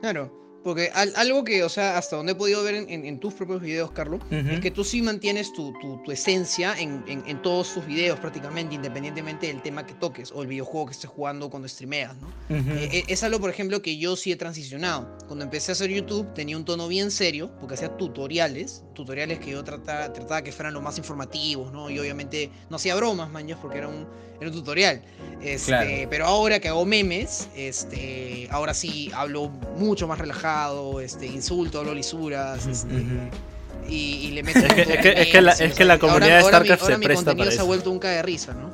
Claro, porque al- algo que, o sea, hasta donde he podido ver en, en- en tus propios videos, Carlos, Ujú. es que tú sí mantienes tu, tu- tu esencia en, en- todos tus videos prácticamente, independientemente del tema que toques o el videojuego que estés jugando cuando streameas, ¿no? Ujú. Eh, eh, es algo, por ejemplo, que yo sí he transicionado. Cuando empecé a hacer YouTube tenía un tono bien serio, porque hacía tutoriales, tutoriales que yo trataba, trataba que fueran lo más informativos, ¿no? Y obviamente no hacía bromas, manjas, porque era un, era un tutorial. Este, Claro. Pero ahora que hago memes, este, ahora sí hablo mucho más relajado, este, insulto, hablo lisuras, este, Ujú. y, y le meto Es que- es que- de es que la- es que la ahora- comunidad de ahora mi- StarCraft se ahora mi presta contenido para se ha vuelto un cae de risa, ¿no?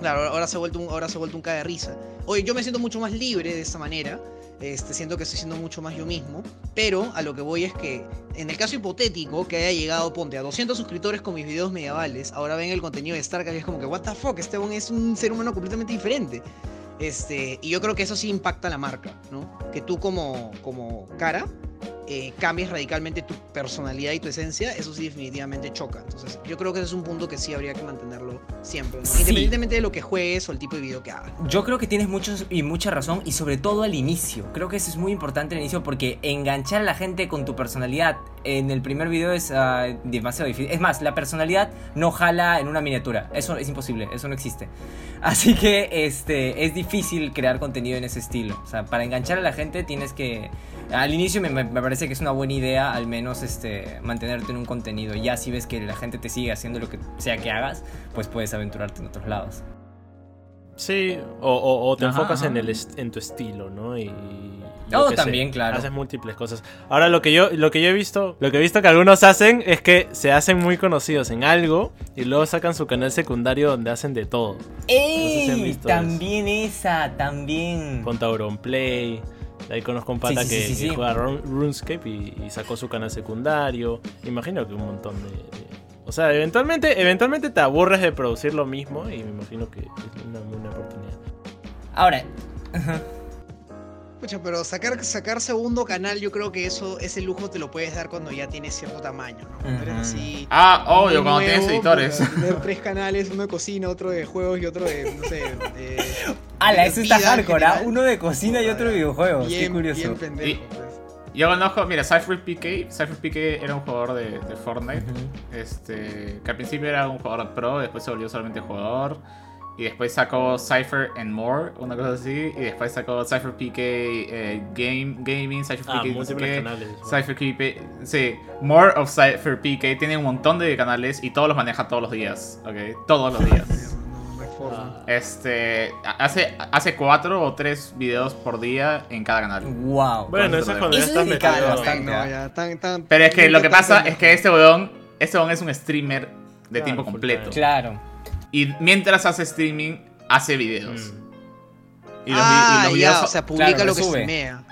Claro, ahora se ha vuelto un, ahora se ha vuelto un cae de risa. Oye, yo me siento mucho más libre de esta manera. Este, siento que estoy siendo mucho más yo mismo. Pero a lo que voy es que, en el caso hipotético, que haya llegado, ponte, a 200 suscriptores con mis videos medievales, ahora ven el contenido de StarCraft y es como que, what the fuck, este es un ser humano completamente diferente. Este, y yo creo que eso sí impacta la marca, ¿no? Que tú como, como cara eh, cambies radicalmente tu personalidad y tu esencia, eso sí definitivamente choca. Entonces, yo creo que ese es un punto que sí habría que mantenerlo siempre, ¿no? Sí. independientemente de lo que juegues o el tipo de video que hagas. Yo creo que tienes muchos y mucha razón y sobre todo al inicio. Creo que eso es muy importante al inicio porque enganchar a la gente con tu personalidad en el primer video es ah, demasiado difícil. Es más, la personalidad no jala en una miniatura. Eso es imposible, eso no existe. Así que este es difícil crear contenido en ese estilo. O sea, para enganchar a la gente tienes que al inicio me, parece que es una buena idea al menos este mantenerte en un contenido. Ya si ves que la gente te sigue haciendo lo que sea que hagas, pues puedes aventurarte en otros lados. Sí, o, o- o te Ajá, enfocas ajá. en, el en tu estilo, ¿no? Y. Oh, sé, también, claro. Haces múltiples cosas. Ahora, lo que, yo, lo que yo he visto, lo que he visto que algunos hacen es que se hacen muy conocidos en algo y luego sacan su canal secundario donde hacen de todo. sé si han ¡Ey! visto también esa, también. Con Play. De ahí conozco un pata Sí, sí, que, sí, que juega Run- RuneScape y, y sacó su canal secundario. Imagino que un montón de. de- o sea, eventualmente, eventualmente te aburres de producir lo mismo y me imagino que es una buena oportunidad. Ahora, Pucha, pero sacar, sacar segundo canal, yo creo que eso, ese lujo te lo puedes dar cuando ya tienes cierto tamaño, ¿no? Cuando eres así. Ah, obvio, cuando nuevo, tienes editores. tener tres canales, uno de cocina, otro de juegos y otro de, no sé, de... ala, eso está hardcore, ¿ah? Uno de cocina y otro de videojuegos. Qué Bien, curioso. bien pendejo, Y- pues. Yo conozco, mira, Cypher PK. Cypher PK era un jugador de, de Fortnite. Este, que al principio era un jugador pro, después se volvió solamente jugador. Y después sacó Cypher and More, una cosa así. Y después sacó Cypher PK eh, Game, Gaming, Cypher Ah, PK. no sé múltiples qué, canales. Cypher PK, sí, More of Cypher PK. Tiene un montón de canales y todos los maneja todos los días, ¿ok? Todos los días. Ah, Este, hace, hace cuatro o tres videos por día en cada canal. Wow. Bueno, eso es cuando ya estás metido. bastante. No, ya, tan- tan- Pero es que lo que pasa es que este weón, este weón es un streamer de Claro, tiempo completo. Claro. Y mientras hace streaming, hace videos. Mm. Y los, ah, y los ya, videos, o sea, publica Claro, lo que sube. streamea.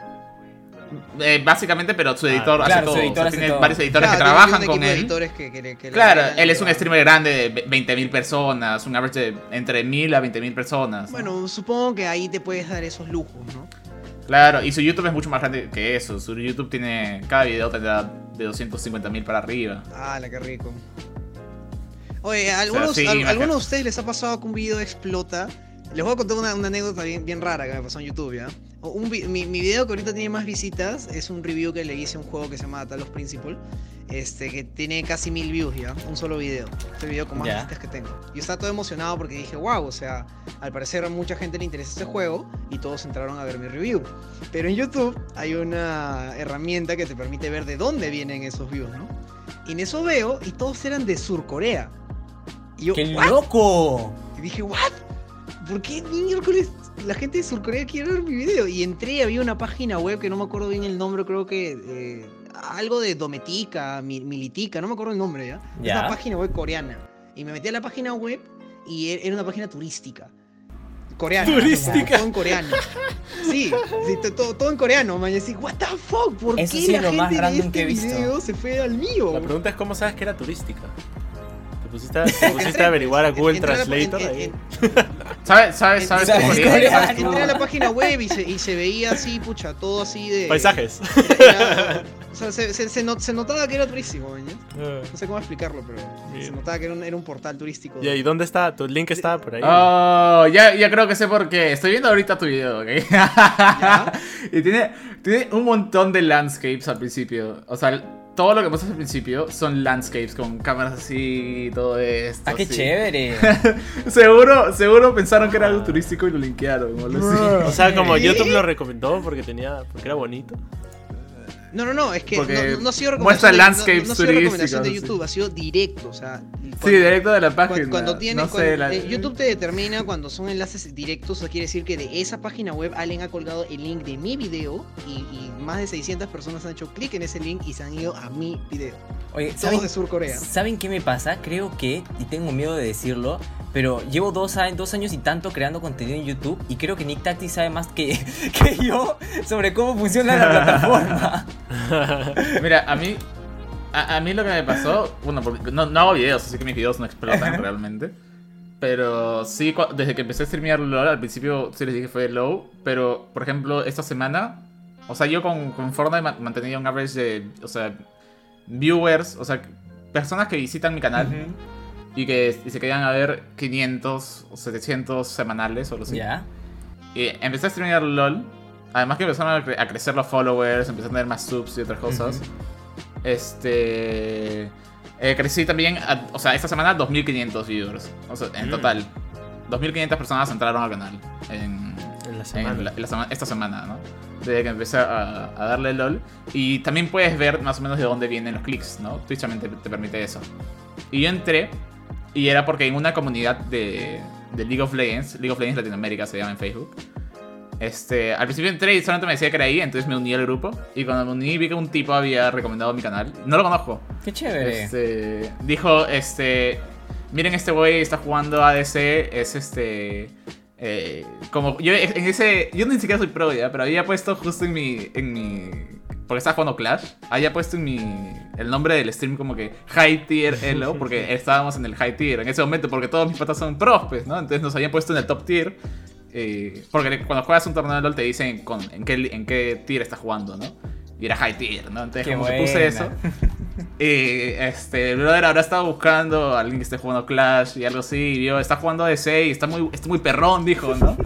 eh, básicamente, pero su editor Ah, hace claro, todo. su O sea, editor hace tiene todo. varios editores Claro, que trabajan un con él. editores que- que que Claro, él es un streamer grande de 20.000 personas, un average de entre 1.000 a 20.000 personas. Bueno, supongo que ahí te puedes dar esos lujos, ¿no? Claro, y su YouTube es mucho más grande que eso. Su YouTube tiene. Cada video tendrá de 250.000 para arriba. Ah, la que rico. Oye, ¿a algunos, sí, a-. ¿alguno de ustedes les ha pasado que un video explota? Les voy a contar una, una anécdota bien, bien rara que me pasó en YouTube, ¿ya? O Un, mi, mi video que ahorita tiene más visitas es un review que le hice a un juego que se llama Talos Principle. Este, que tiene casi mil views ya, un solo video. Este video con más Ya. visitas que tengo. Yo estaba todo emocionado porque dije, wow, o sea, al parecer a mucha gente le interesa este juego y todos entraron a ver mi review. Pero en YouTube hay una herramienta que te permite ver de dónde vienen esos views, ¿no? Y en eso veo y todos eran de Surcorea. Y yo, ¡Qué "What?". loco! Y dije, ¿what? ¿Por qué miércoles la gente de Surcorea quiere ver mi video? Y entré, había una página web que no me acuerdo bien el nombre, creo que eh, algo de Dometica, Mi- Militica, no me acuerdo el nombre ya. Es Ya. una página web coreana. Y me metí a la página web y e- era una página turística. Coreana. Turística. Todo en coreano. Sí, sí, to- todo, todo en coreano, man. Y así, what the fuck, ¿por Eso qué sí es la gente de este video se fue al mío? La pregunta es cómo sabes que era turística. ¿Te pusiste a, te pusiste a averiguar a Google Entré a la- Translator? ahí? ¿Sabes? ¿Sabes? ¿Sabes? Entré a la página web y se, y se veía así, pucha, todo así de. Paisajes. Era- o sea, se, se- se not- se notaba que era turístico, ¿me entiendes? No sé cómo explicarlo, pero se notaba que era un, era un portal turístico. ¿Y ahí dónde está? ¿Tu link está por ahí? Oh, ya, ya creo que sé por qué. Estoy viendo ahorita tu video, ¿ok? y tiene, tiene un montón de landscapes al principio. O sea, todo lo que muestras al principio son landscapes con cámaras así y todo esto. ¡Ah, qué así. chévere! Seguro, seguro pensaron que era algo turístico y lo linkearon. o algo así. O sea, como. YouTube lo recomendó porque tenía, porque era bonito. No, no, no, es que Porque no, no ha sido muestra recomendación de, landscapes no, no recomendación de YouTube, ha sido directo, o sea. Sí, cuando- directo de la Cuando, página. cuando tiene, no sé, cuando- la- eh, YouTube te determina cuando son enlaces directos, eso quiere decir que de esa página web alguien ha colgado el link de mi video y, y más de 600 personas han hecho clic en ese link y se han ido a mi video. Oye, Todos ¿saben, de Sur Corea. ¿saben qué me pasa? Creo que, y tengo miedo de decirlo, pero llevo dos, a- dos años y tanto creando contenido en YouTube y creo que Nick Tacti sabe más que, que yo sobre cómo funciona la plataforma. Mira, a mí. A, a mí lo que me pasó. Bueno, porque no, no hago videos, así que mis videos no explotan realmente. Pero sí, desde que empecé a streamear LOL, al principio sí les dije fue low. Pero, por ejemplo, esta semana O sea, yo con, con Fortnite ma- mantenía un average de, o sea, viewers, o sea, personas que visitan mi canal y que y se quedan a ver 500 o 700 semanales o algo así. Ya. Y empecé a streamear LOL. Además que empezaron a, cre- a crecer los followers, empecé a tener más subs y otras cosas. Este. eh, crecí también, a- o sea, esta semana 2500 viewers. O sea, en Mm. total. 2500 personas entraron al canal en, En la en semana. la- en la sema- esta semana, ¿no? Desde que empecé a, a darle LOL. Y también puedes ver más o menos de dónde vienen los clics, ¿no? Twitch también te, te permite eso. Y yo entré, y era porque en una comunidad de, de League of Legends, League of Legends Latinoamérica se llama en Facebook. Este, al principio entré y solamente me decía que era ahí, entonces me uní al grupo. Y cuando me uní vi que un tipo había recomendado mi canal. No lo conozco. Qué chévere. Este, dijo, este, miren este güey está jugando ADC, es este, eh, como yo en ese, yo ni siquiera soy pro ya, pero había puesto justo en mi, en mi, porque estaba jugando Clash, había puesto en mi, el nombre del stream como que High Tier Elo, porque estábamos en el High Tier en ese momento, porque todos mis patas son pros, pues, ¿no? Entonces nos habían puesto en el Top Tier. Eh, porque cuando juegas un torneo de LoL te dicen con, en, qué, en qué tier estás jugando, ¿no? Y era high tier, ¿no? Entonces Qué como que puse eso. Y este, el brother ahora estaba buscando a alguien que esté jugando Clash y algo así. Y vio, está jugando DC y está muy, está muy perrón, dijo, ¿no?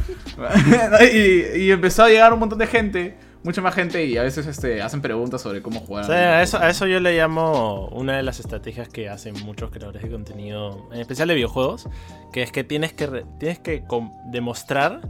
y, y empezó a llegar un montón de gente, mucha más gente, y a veces este, hacen preguntas sobre cómo jugar. A eso, a eso yo le llamo una de las estrategias que hacen muchos creadores de contenido, en especial de videojuegos, que es que tienes que, tienes que demostrar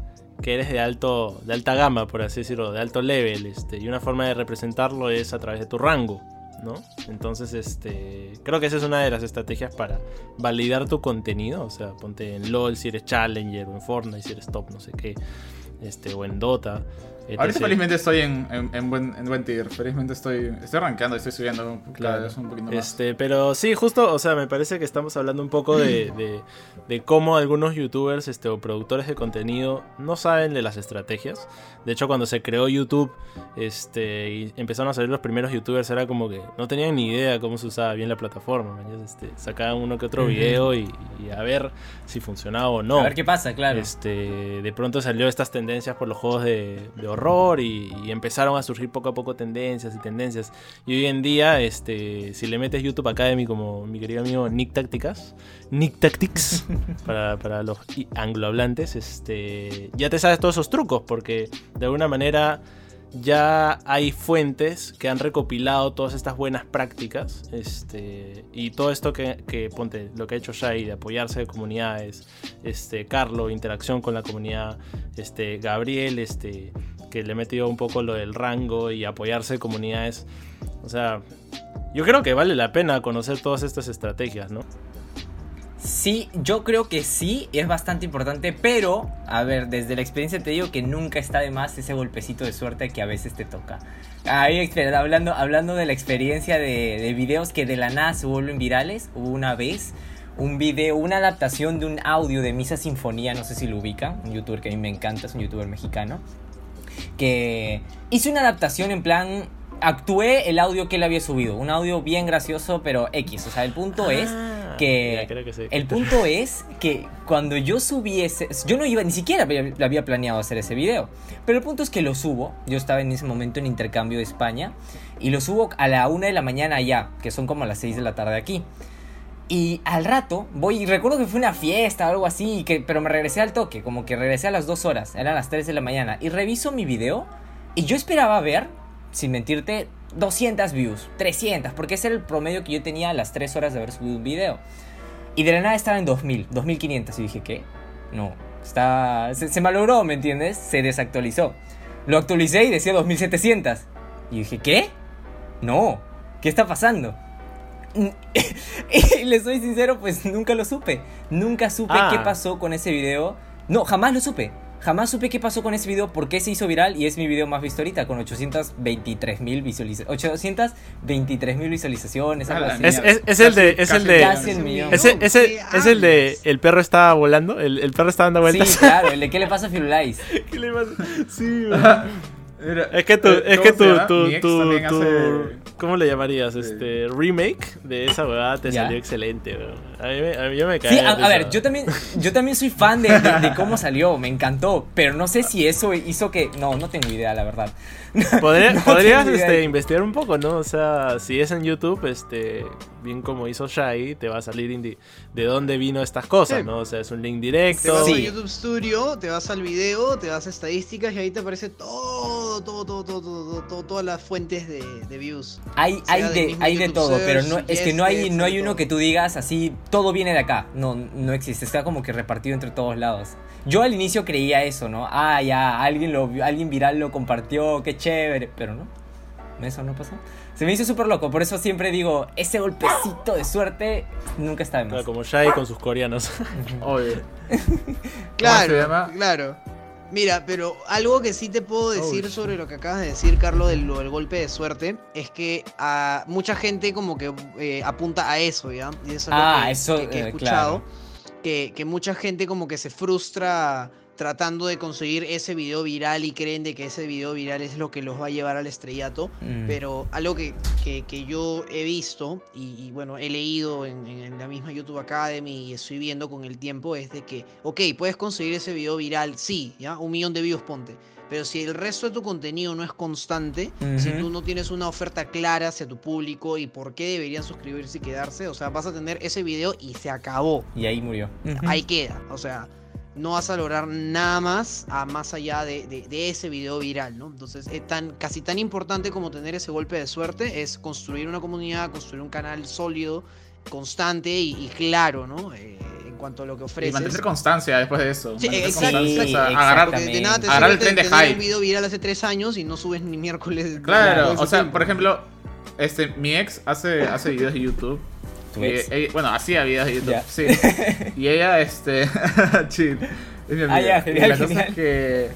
que eres de alto de alta gama, por así decirlo, de alto level, este, y una forma de representarlo es a través de tu rango, ¿no? Entonces, este, creo que esa es una de las estrategias para validar tu contenido, o sea, ponte en LoL si eres Challenger o en Fortnite si eres top, no sé qué, este, o en Dota. Ahorita etc. felizmente estoy en, en, en buen, en buen tier. Felizmente estoy, estoy arrancando, estoy subiendo Claro. un poquito más. Este, pero sí, justo, o sea, me parece que estamos hablando un poco de, de, de cómo algunos youtubers este, o productores de contenido no saben de las estrategias. De hecho, cuando se creó YouTube este, y empezaron a salir los primeros youtubers, era como que no tenían ni idea cómo se usaba bien la plataforma. Este, sacaban uno que otro video y, y a ver si funcionaba o no. A ver qué pasa, claro. Este, de pronto salió estas tendencias por los juegos de, de horror y, y empezaron a surgir poco a poco tendencias y tendencias. Y hoy en día, este, si le metes YouTube Academy como mi querido amigo Nick Tácticas, Nick Tactics, para, para los anglohablantes, este, ya te sabes todos esos trucos porque de alguna manera ya hay fuentes que han recopilado todas estas buenas prácticas este, y todo esto que, que, ponte lo que ha hecho Shai de apoyarse de comunidades este Carlo interacción con la comunidad este Gabriel este que le metió un poco lo del rango y apoyarse de comunidades o sea yo creo que vale la pena conocer todas estas estrategias no Sí, yo creo que sí, es bastante importante, pero, a ver, desde la experiencia te digo que nunca está de más ese golpecito de suerte que a veces te toca. Ahí, hablando, hablando de la experiencia de, de videos que de la nada se vuelven virales, hubo una vez un video, una adaptación de un audio de Misa Sinfonía, no sé si lo ubican, un youtuber que a mí me encanta, es un youtuber mexicano, que hizo una adaptación en plan... Actué el audio que él había subido, un audio bien gracioso, pero X. O sea, el punto es Ah, que creo que el punto es que cuando yo subí ese... Yo no iba, ni siquiera había, había planeado hacer ese video. Pero el punto es que lo subo. Yo estaba en ese momento en intercambio de España. Y lo subo a la una de la mañana allá, que son como las 6 de la tarde aquí. Y al rato voy, y recuerdo que fue una fiesta o algo así, que, pero me regresé al toque, como que regresé a las 2 horas, eran las 3 de la mañana. Y reviso mi video y yo esperaba ver, sin mentirte, 200 views, 300, porque ese era el promedio que yo tenía a las 3 horas de haber subido un video. Y de la nada estaba en 2000, 2500. Y dije, ¿qué? No, está. Se, se malogró, ¿me entiendes? Se desactualizó. Lo actualicé y decía 2700. Y dije, ¿qué? No, ¿qué está pasando? y le soy sincero, pues nunca lo supe. Nunca supe Ah. qué pasó con ese video. No, jamás lo supe. Jamás supe qué pasó con ese video, por qué se hizo viral y es mi video más visto ahorita con 823 mil visualizaciones. 823 mil visualizaciones, algo así. Es- es- es el de- es el de- Casi el millón. ese, ese, ¿Qué es el de el perro estaba volando el, el perro estaba dando vueltas Sí, claro, el de qué le pasa a Firulais. ¿Qué le pasa? Sí, Mira, Es que tu, eh, es ¿cómo que también tu- hace- ¿cómo le llamarías? Este remake de esa huevada te Ya. salió excelente, weón. A mí, me- a mí yo me caí. Sí, a, a ver, yo también, yo también soy fan de, de- de cómo salió, me encantó, pero no sé si eso hizo que... No, no tengo idea, la verdad. Podría- No podrías este, investigar un poco, ¿no? O sea, si es en YouTube, este, bien como hizo Shai, te va a salir indi- de dónde vino estas cosas, Sí. ¿no? O sea, es un link Te directo. vas Sí. a YouTube Studio, te vas al video, te vas a estadísticas y ahí te aparece todo, todo, todo, todo, todo, todo- todas las fuentes de, de views. Hay, sea hay de, hay de todo, pero Search, no, es que no hay, Suggested, no hay uno todo. que tú digas así, todo viene de acá. No, no existe, está como que repartido entre todos lados. Yo al inicio creía eso, ¿no? Ah, ya, alguien, lo, alguien viral lo compartió, qué chévere, pero no. Eso no pasó. Se me hizo súper loco, por eso siempre digo, ese golpecito de suerte nunca está de Claro, más. como Shai con sus coreanos. Obvio. Claro, se llama? claro. Mira, pero algo que sí te puedo decir Uy. sobre lo que acabas de decir, Carlos, del, golpe de suerte, es que a mucha gente como que eh, apunta a eso, ¿ya? Y eso es Ah, lo que, eso, que- que he eh, escuchado, que, que mucha gente como que se frustra tratando de conseguir ese video viral y creen de que ese video viral es lo que los va a llevar al estrellato. Mm. Pero algo que, que- que yo he visto y, y, bueno, he leído en, en- en la misma YouTube Academy y estoy viendo con el tiempo es de que, ok, puedes conseguir ese video viral, sí, ¿ya? Un millón de views ponte. Pero si el resto de tu contenido no es constante, si tú no tienes una oferta clara hacia tu público y por qué deberían suscribirse y quedarse, o sea, vas a tener ese video y se acabó. Y ahí murió. Ahí queda. O sea, no vas a lograr nada más a más allá de, de- de ese video viral, ¿no? Entonces, es tan, casi tan importante como tener ese golpe de suerte es construir una comunidad, construir un canal sólido, constante y, y claro, ¿no? Eh, cuanto a lo que Y mantener constancia después de eso. Sí, exacto, constancia, o sea, agarrar, de nada te agarrar el tren de hype. un video viral hace tres años y no subes ni miércoles. Claro, o sea, tiempo. por ejemplo, este, mi ex hace, hace videos de YouTube. Tu y ex. ella- bueno, hacía videos de YouTube, sí. Y ella, este. chill. Es mi amiga. Ah, Y genial, la cosa es que.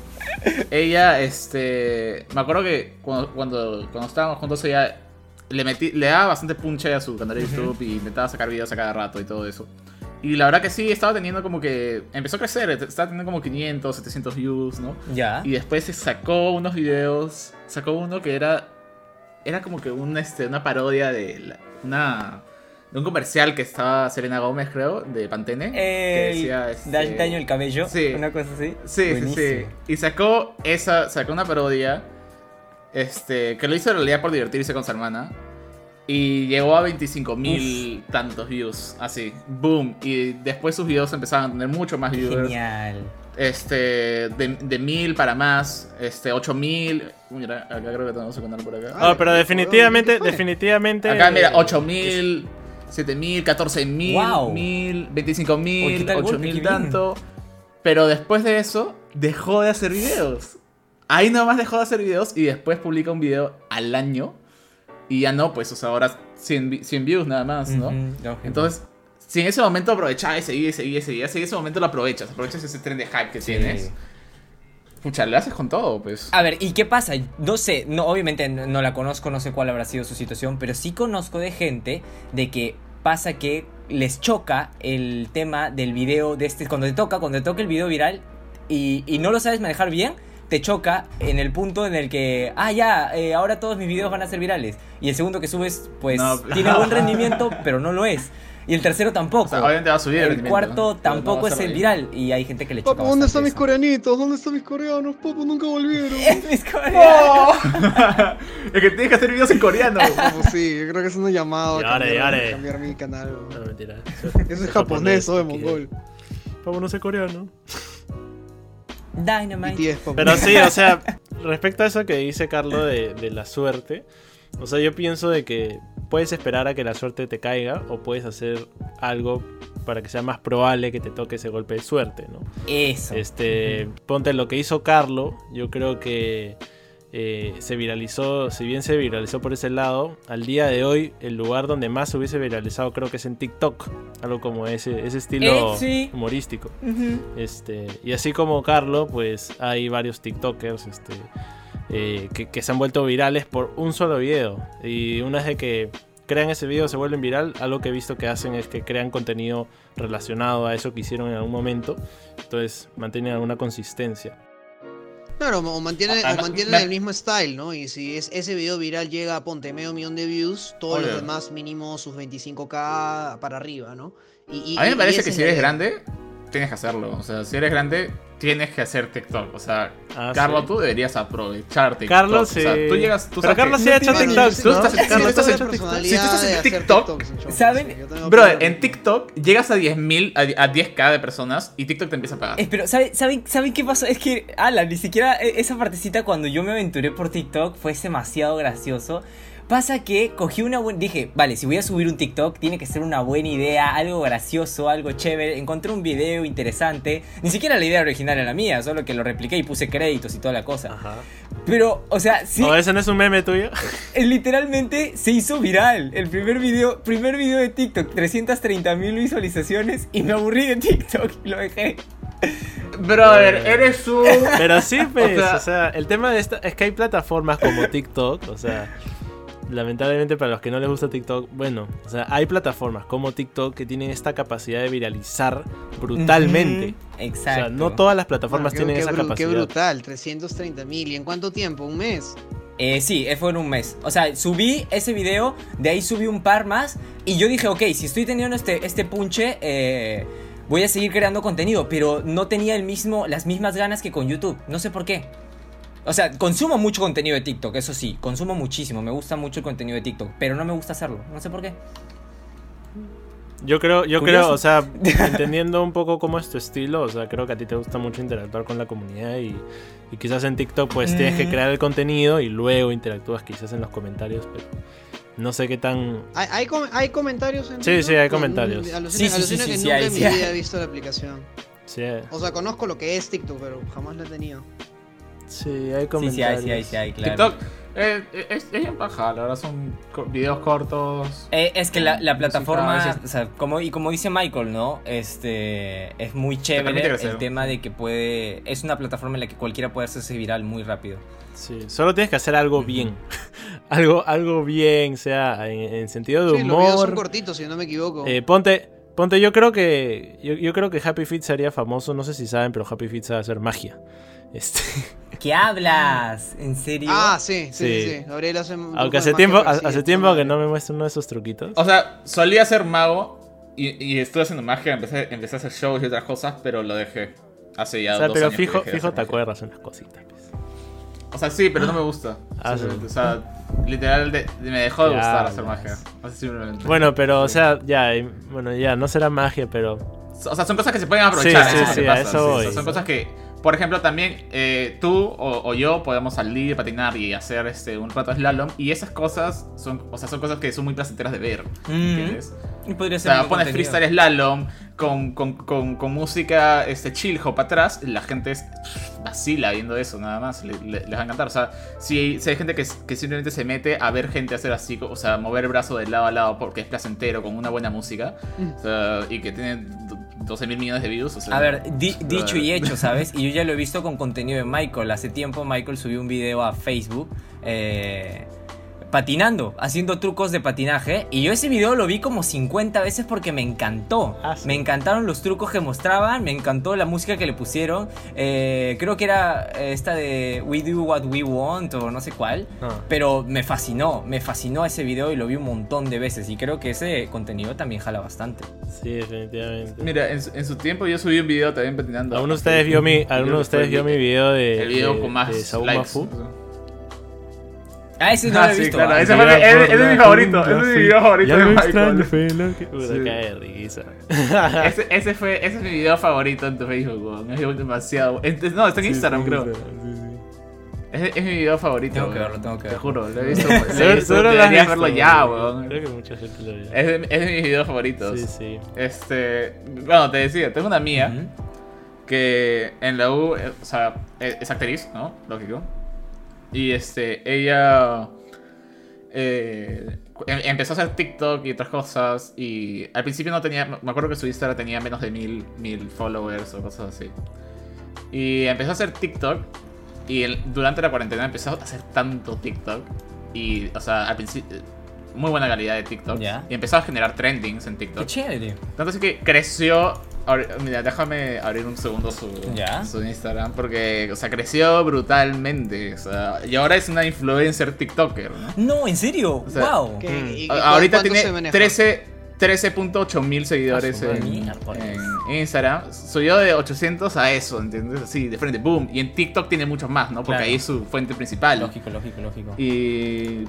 Ella, este. Me acuerdo que cuando, cuando, cuando estábamos juntos, ella le, metí, le daba bastante punche a su canal de YouTube y intentaba sacar videos a cada rato y todo eso. Y la verdad que sí, estaba teniendo como que. Empezó a crecer, estaba teniendo como 500, 700 views, ¿no? Ya. Y después se sacó unos videos. Sacó uno que era. Era como que un, este, una parodia de. la- una. De un comercial que estaba Selena Gómez, creo, de Pantene. que Ey, decía. Este, da- daño el cabello. Sí. Una cosa así. Sí, sí, sí. Y sacó esa. Sacó una parodia. Este. Que lo hizo en realidad por divertirse con su hermana. Y llegó a 25 mil tantos views. Así. Boom. Y después sus videos empezaban a tener mucho más viewers Genial. este de, de mil para más, este 8000, mira, acá creo que tenemos que contar por acá. Ah, pero Ay, definitivamente, definitivamente. acá mira, eh, 8000, 7000, 14000, Wow. 1000, Oye, 25000, ¿qué tal golpe? 8000 Qué bien. tanto. Pero después de eso dejó de hacer videos. Ahí nomás dejó de hacer videos y después publica un video al año y ya no, pues o sea, ahora 100, vi- 100 views nada más, ¿no? Entonces, si en ese momento aprovechaba y seguía, y seguía, y seguía, si en ese momento lo aprovechas, aprovechas ese tren de hype que Sí. tienes. Pucha, le haces con todo, pues. A ver, ¿y qué pasa? No sé, no, obviamente no, no la conozco, no sé cuál habrá sido su situación, pero sí conozco de gente de que pasa que les choca el tema del video de este, cuando te toca, cuando te toca el video viral y, y no lo sabes manejar bien, te choca en el punto en el que, ah, ya, eh, ahora todos mis videos van a ser virales. Y el segundo que subes, pues, No. tiene buen rendimiento, pero no lo es. Y el tercero tampoco. O sea, obviamente va a subir el el cuarto ¿no? Tampoco no a es el viral. Y hay gente que le choca Papu, ¿dónde están bastante mis eso. coreanitos? ¿Dónde están mis coreanos? Papu, nunca volvieron. Mis coreanos. es que tienes que hacer videos en coreano. Papu, sí, yo creo que es una llamada a Yare, cambiar, yare. cambiar mi canal. No, mentira. Eso es japonés o de mongol. Papu, no sé coreano. Dynamite. Pero sí, o sea, respecto a eso que dice Carlos de, de la suerte, o sea, yo pienso de que puedes esperar a que la suerte te caiga o puedes hacer algo para que sea más probable que te toque ese golpe de suerte, ¿no? Eso. Este, ponte lo que hizo Carlo, yo creo que eh, se viralizó, si bien se viralizó por ese lado, al día de hoy el lugar donde más se hubiese viralizado creo que es en TikTok, algo como ese, ese estilo Eh, sí. humorístico. Este, y así como Carlo, pues hay varios TikTokers este, eh, que, que se han vuelto virales por un solo video. Y una vez de que crean ese video se vuelven viral, algo que he visto que hacen es que crean contenido relacionado a eso que hicieron en algún momento. Entonces mantienen alguna consistencia. Claro, o mantienen, Ah, o mantienen el mismo style, ¿no? Y si es, ese video viral llega a ponte medio millón de views, todos Obvio. los demás mínimo sus 25k para arriba, ¿no? Y, y- A mí me parece que si eres grande, tienes que hacerlo. O sea, si eres grande, tienes que hacer TikTok. O sea, Ah, Carlos, sí. tú deberías aprovechar TikTok. Carlos, o sea, sí. tú llegas, tú Pero sabes Carlos sí ha si tú estás en TikTok, show, ¿saben? sí, Bro, en TikTok llegas a 10.000, a, a 10k de personas y TikTok te empieza a pagar. Eh, pero, ¿saben, ¿saben, ¿saben qué pasó? Es que, ala, ni siquiera eh, esa partecita cuando yo me aventuré por TikTok fue demasiado gracioso. Pasa que cogí una buena... Dije, vale, si voy a subir un TikTok, tiene que ser una buena idea, algo gracioso, algo chévere. Encontré un video interesante. Ni siquiera la idea original era mía, solo que lo repliqué y puse créditos y toda la cosa. Ajá. Pero, o sea, sí, ¿O ese no es un meme tuyo? eh, literalmente se hizo viral. El primer video, primer video de TikTok, 330 mil visualizaciones y me aburrí de TikTok y lo dejé. Brother, eres un... Pero sí, pues, sea- o sea, el tema de esta es que hay plataformas como TikTok, o sea, lamentablemente para los que no les gusta TikTok, bueno, o sea, hay plataformas como TikTok que tienen esta capacidad de viralizar brutalmente. Ujú, O Exacto. sea, no todas las plataformas Bueno, tienen qué esa bru- Qué capacidad. brutal, 330 mil. ¿Y en cuánto tiempo? ¿Un mes? Eh, sí, eh, fue en un mes. O sea, subí ese video, de ahí subí un par más y yo dije, ok, si estoy teniendo este, este punche, eh, voy a seguir creando contenido, pero no tenía el mismo, las mismas ganas que con YouTube. No sé por qué. O sea, consumo mucho contenido de TikTok, eso sí, consumo muchísimo, me gusta mucho el contenido de TikTok, pero no me gusta hacerlo, no sé por qué. Yo creo, yo Curioso. creo, o sea, entendiendo un poco cómo es tu estilo, o sea, creo que a ti te gusta mucho interactuar con la comunidad y, y quizás en TikTok pues tienes que Mm. crear el contenido y luego interactúas quizás en los comentarios, pero no sé qué tan... ¿Hay, hay, com- hay comentarios en Sí, TikTok? sí, hay No, comentarios. Alucina, Sí, sí, sí, alucina sí, que sí nunca hay, en mi sí hay. vida he visto la aplicación. Sí, O sea, conozco lo que es TikTok, pero jamás la he tenido. Sí, hay Sí, comentarios. sí hay, sí hay, sí hay, claro. TikTok eh, eh, es, es bien paja, la verdad son videos cortos. Eh, es que la, plataforma, a veces- o sea, como, y como dice Michael, ¿no? Este, es muy chévere el tema de que puede, es una plataforma en la que cualquiera puede hacerse viral muy rápido. Sí, solo tienes que hacer algo bien. algo, algo bien, sea en, en sentido de Sí, los videos son humor. cortitos, si no me equivoco. Eh, ponte, ponte, yo creo que. Yo, yo creo que Happy Feet sería famoso, no sé si saben, pero Happy Feet sabe hacer magia. Este, ¿Qué hablas? ¿En serio? ah, sí, sí, sí. Sí. sí. Gabriel hace un truco aunque hace tiempo, sí, hace tiempo que no me muestra uno de esos truquitos. O sea, solía ser mago y, y estuve haciendo magia, empecé, empecé a hacer shows y otras cosas, pero lo dejé hace ya O sea, dos pero años fijo, fijo te acuerdas unas cositas. pues. O sea, sí, pero no me gusta. Ah, Simplemente, sí. O sea, literal de- de- me dejó de Ya, gustar hacer magia. O sea, simplemente. Bueno, pero, o sea, ya, y- bueno, ya, no será magia, pero. O sea, son cosas que se pueden aprovechar. Sí, eso sí, es lo que sí, a pasa, eso sí, o sea, voy. son cosas que, por ejemplo, también eh, tú o, o yo podemos salir, patinar y hacer este un rato slalom. Y esas cosas son, o sea, son cosas que son muy placenteras de ver. Mm. ¿Entiendes? Y podría O ser sea, un pones contenido. freestyle slalom con, con, con, con música este, chill hop atrás, la gente es, pff, vacila viendo eso, nada más. Le- le- les va a encantar. O sea, si, si hay gente que, que simplemente se mete a ver gente hacer así, o sea, mover el brazo de lado a lado porque es placentero, con una buena música, o sea, y que tiene 12 mil millones de views. O sea, A ver, di- dicho y hecho, ¿sabes? Y yo ya lo he visto con contenido de Michael. Hace tiempo Michael subió un video a Facebook eh, patinando, haciendo trucos de patinaje. Y yo ese video lo vi como 50 veces porque me encantó. Ah, sí. Me encantaron los trucos que mostraban, me encantó la música que le pusieron. Eh, creo que era eh, esta de We Do What We Want o no sé cuál. No. Pero me fascinó, me fascinó ese video y lo vi un montón de veces. Y creo que ese contenido también jala bastante. Sí, definitivamente. Mira, en su, en su tiempo yo subí un video también patinando. ¿Alguno de ustedes vio mi, alguno de ustedes vio mi video de, El video de- con más de likes. Mafu? Ah, ese no Ah, lo he sí, visto. claro, ah. ese fue ese es mi favorito, ese es mi sí. video favorito Ya de lo Michael. extraño, Felo, que- Sí. cae de risa. Ese, ese fue, ese es mi video favorito en tu Facebook, weón. Es demasiado. es- no, está en Instagram, creo. Es, es mi video favorito. Tengo que verlo, tengo que Te verlo. juro, lo he visto. lo lo has deberías visto, verlo ya, güey. weón. Creo que mucha gente lo vio. Es de, es de mis videos favoritos. Sí, sí. Este. Bueno, te decía, tengo una amiga Ujú. que en la U, eh, o sea, es, es actriz, ¿no? Lógico. Y este, ella eh, em- empezó a hacer TikTok y otras cosas. Y al principio no tenía, me acuerdo que su Instagram tenía menos de mil, mil followers o cosas así. Y empezó a hacer TikTok. Y durante la cuarentena empezó a hacer tanto TikTok. Y, o sea, al principio, muy buena calidad de TikTok. Y empezó a generar trendings en Qué TikTok. chévere. Tanto así que creció. Mira, déjame abrir un segundo su, Instagram. Porque, o sea, creció brutalmente. O sea, y ahora es una influencer TikToker, ¿no? No, en serio. O sea, wow. ¿Qué? Mm. ¿Y- ahorita tiene maneja? 13, 13.8 mil seguidores Ah, en, en Instagram. Subió de 800 a eso, ¿entiendes? Así, de frente, boom. Y en TikTok tiene muchos más, ¿no? Porque Claro. ahí es su fuente principal. Lógico, lógico, lógico. Y,